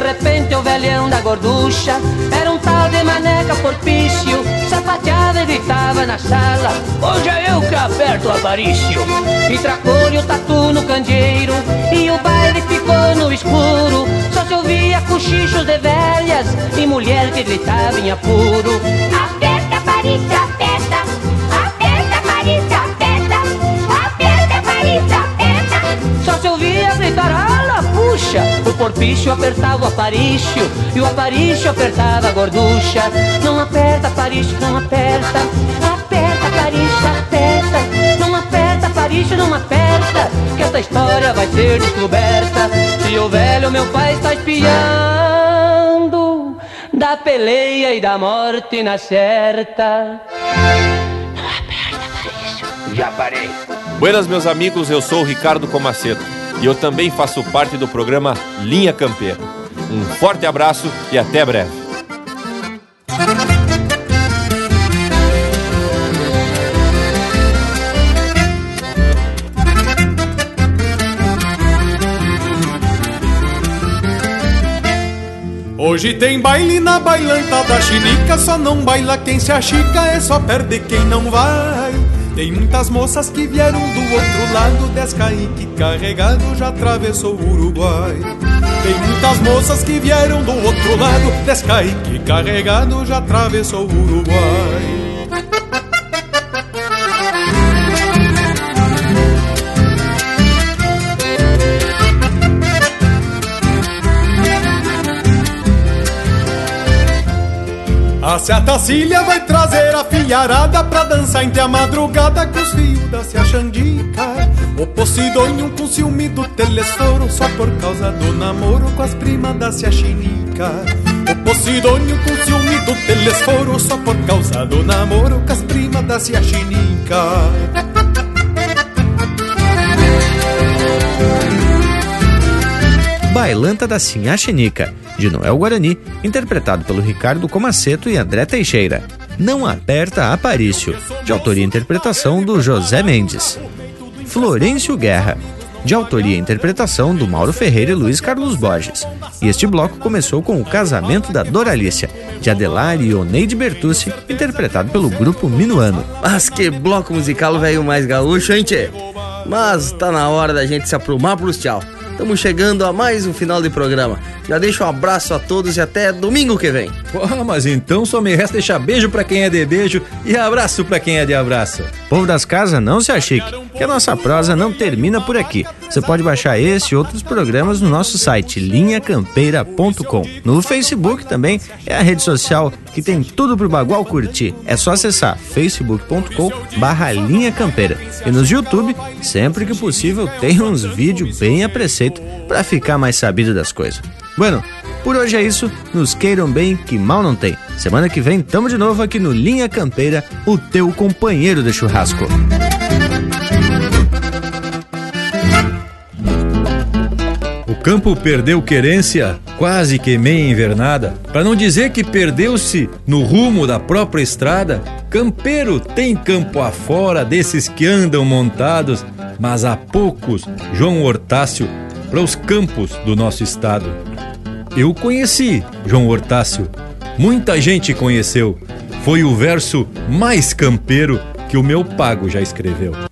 Repente o velhão da gorducha Era um tal de maneca porpício Sapateava e gritava na sala. Hoje é eu que aperto o avarício E tracou-lhe o tatu no candeeiro E o baile ficou no escuro. Só se ouvia cochichos de velhas E mulher que gritava em apuro O porpício apertava o aparício E o aparício apertava a gorducha. Não aperta, aparício, não aperta. Aperta, aparício, aperta. Não aperta, aparício, não aperta Que essa história vai ser descoberta. Se o velho meu pai está espiando Da peleia e da morte na certa. Já parei. Buenas, meus amigos, eu sou o Ricardo Comaceto e eu também faço parte do programa Linha Campeira. Um forte abraço e até breve. Hoje tem baile na bailanta da chinica, só não baila quem se achica, é só perde quem não vai. Tem muitas moças que vieram do outro lado, descaíque carregado já atravessou o Uruguai. Tem muitas moças que vieram do outro lado, descaíque carregado já atravessou o Uruguai. A Cia Tacília vai trazer a filharada pra dançar entre a madrugada com os fios da Cia Xandica. O Posidônio com ciúme do telesforo só por causa do namoro com as primas da Cia Chinica. O Posidônio com ciúme do telesforo só por causa do namoro com as primas da Cia Chinica. Bailanta da Sinhá Chenica, de Noel Guarani, interpretado pelo Ricardo Comaceto e André Teixeira. Não aperta Aparício, de autoria e interpretação do José Mendes. Florêncio Guerra, de autoria e interpretação do Mauro Ferreira e Luiz Carlos Borges. E este bloco começou com o casamento da Doralícia, de Adelar e Oneide Bertucci, interpretado pelo grupo Minuano. Mas que bloco musical velho mais gaúcho, hein, tchê? Mas tá na hora da gente se aprumar pros tchau. Estamos chegando a mais um final de programa. Já deixo um abraço a todos e até domingo que vem. Pô, mas então só me resta deixar beijo pra quem é de beijo e abraço pra quem é de abraço. Povo das casas, não se achique, que a nossa prosa não termina por aqui. Você pode baixar esse e outros programas no nosso site linhacampeira.com. No Facebook também é a rede social que tem tudo pro Bagual curtir. É só acessar facebook.com barra. E nos YouTube, sempre que possível, tem uns vídeos bem a preceito para ficar mais sabido das coisas. Bueno, por hoje é isso. Nos queiram bem, que mal não tem. Semana que vem tamo de novo aqui no Linha Campeira, o teu companheiro de churrasco. Campo perdeu querência, quase que meia invernada. Para não dizer que perdeu-se no rumo da própria estrada, campeiro tem campo afora desses que andam montados, mas há poucos, João Hortácio, para os campos do nosso estado. Eu conheci João Hortácio, muita gente conheceu. Foi o verso mais campeiro que o meu pago já escreveu.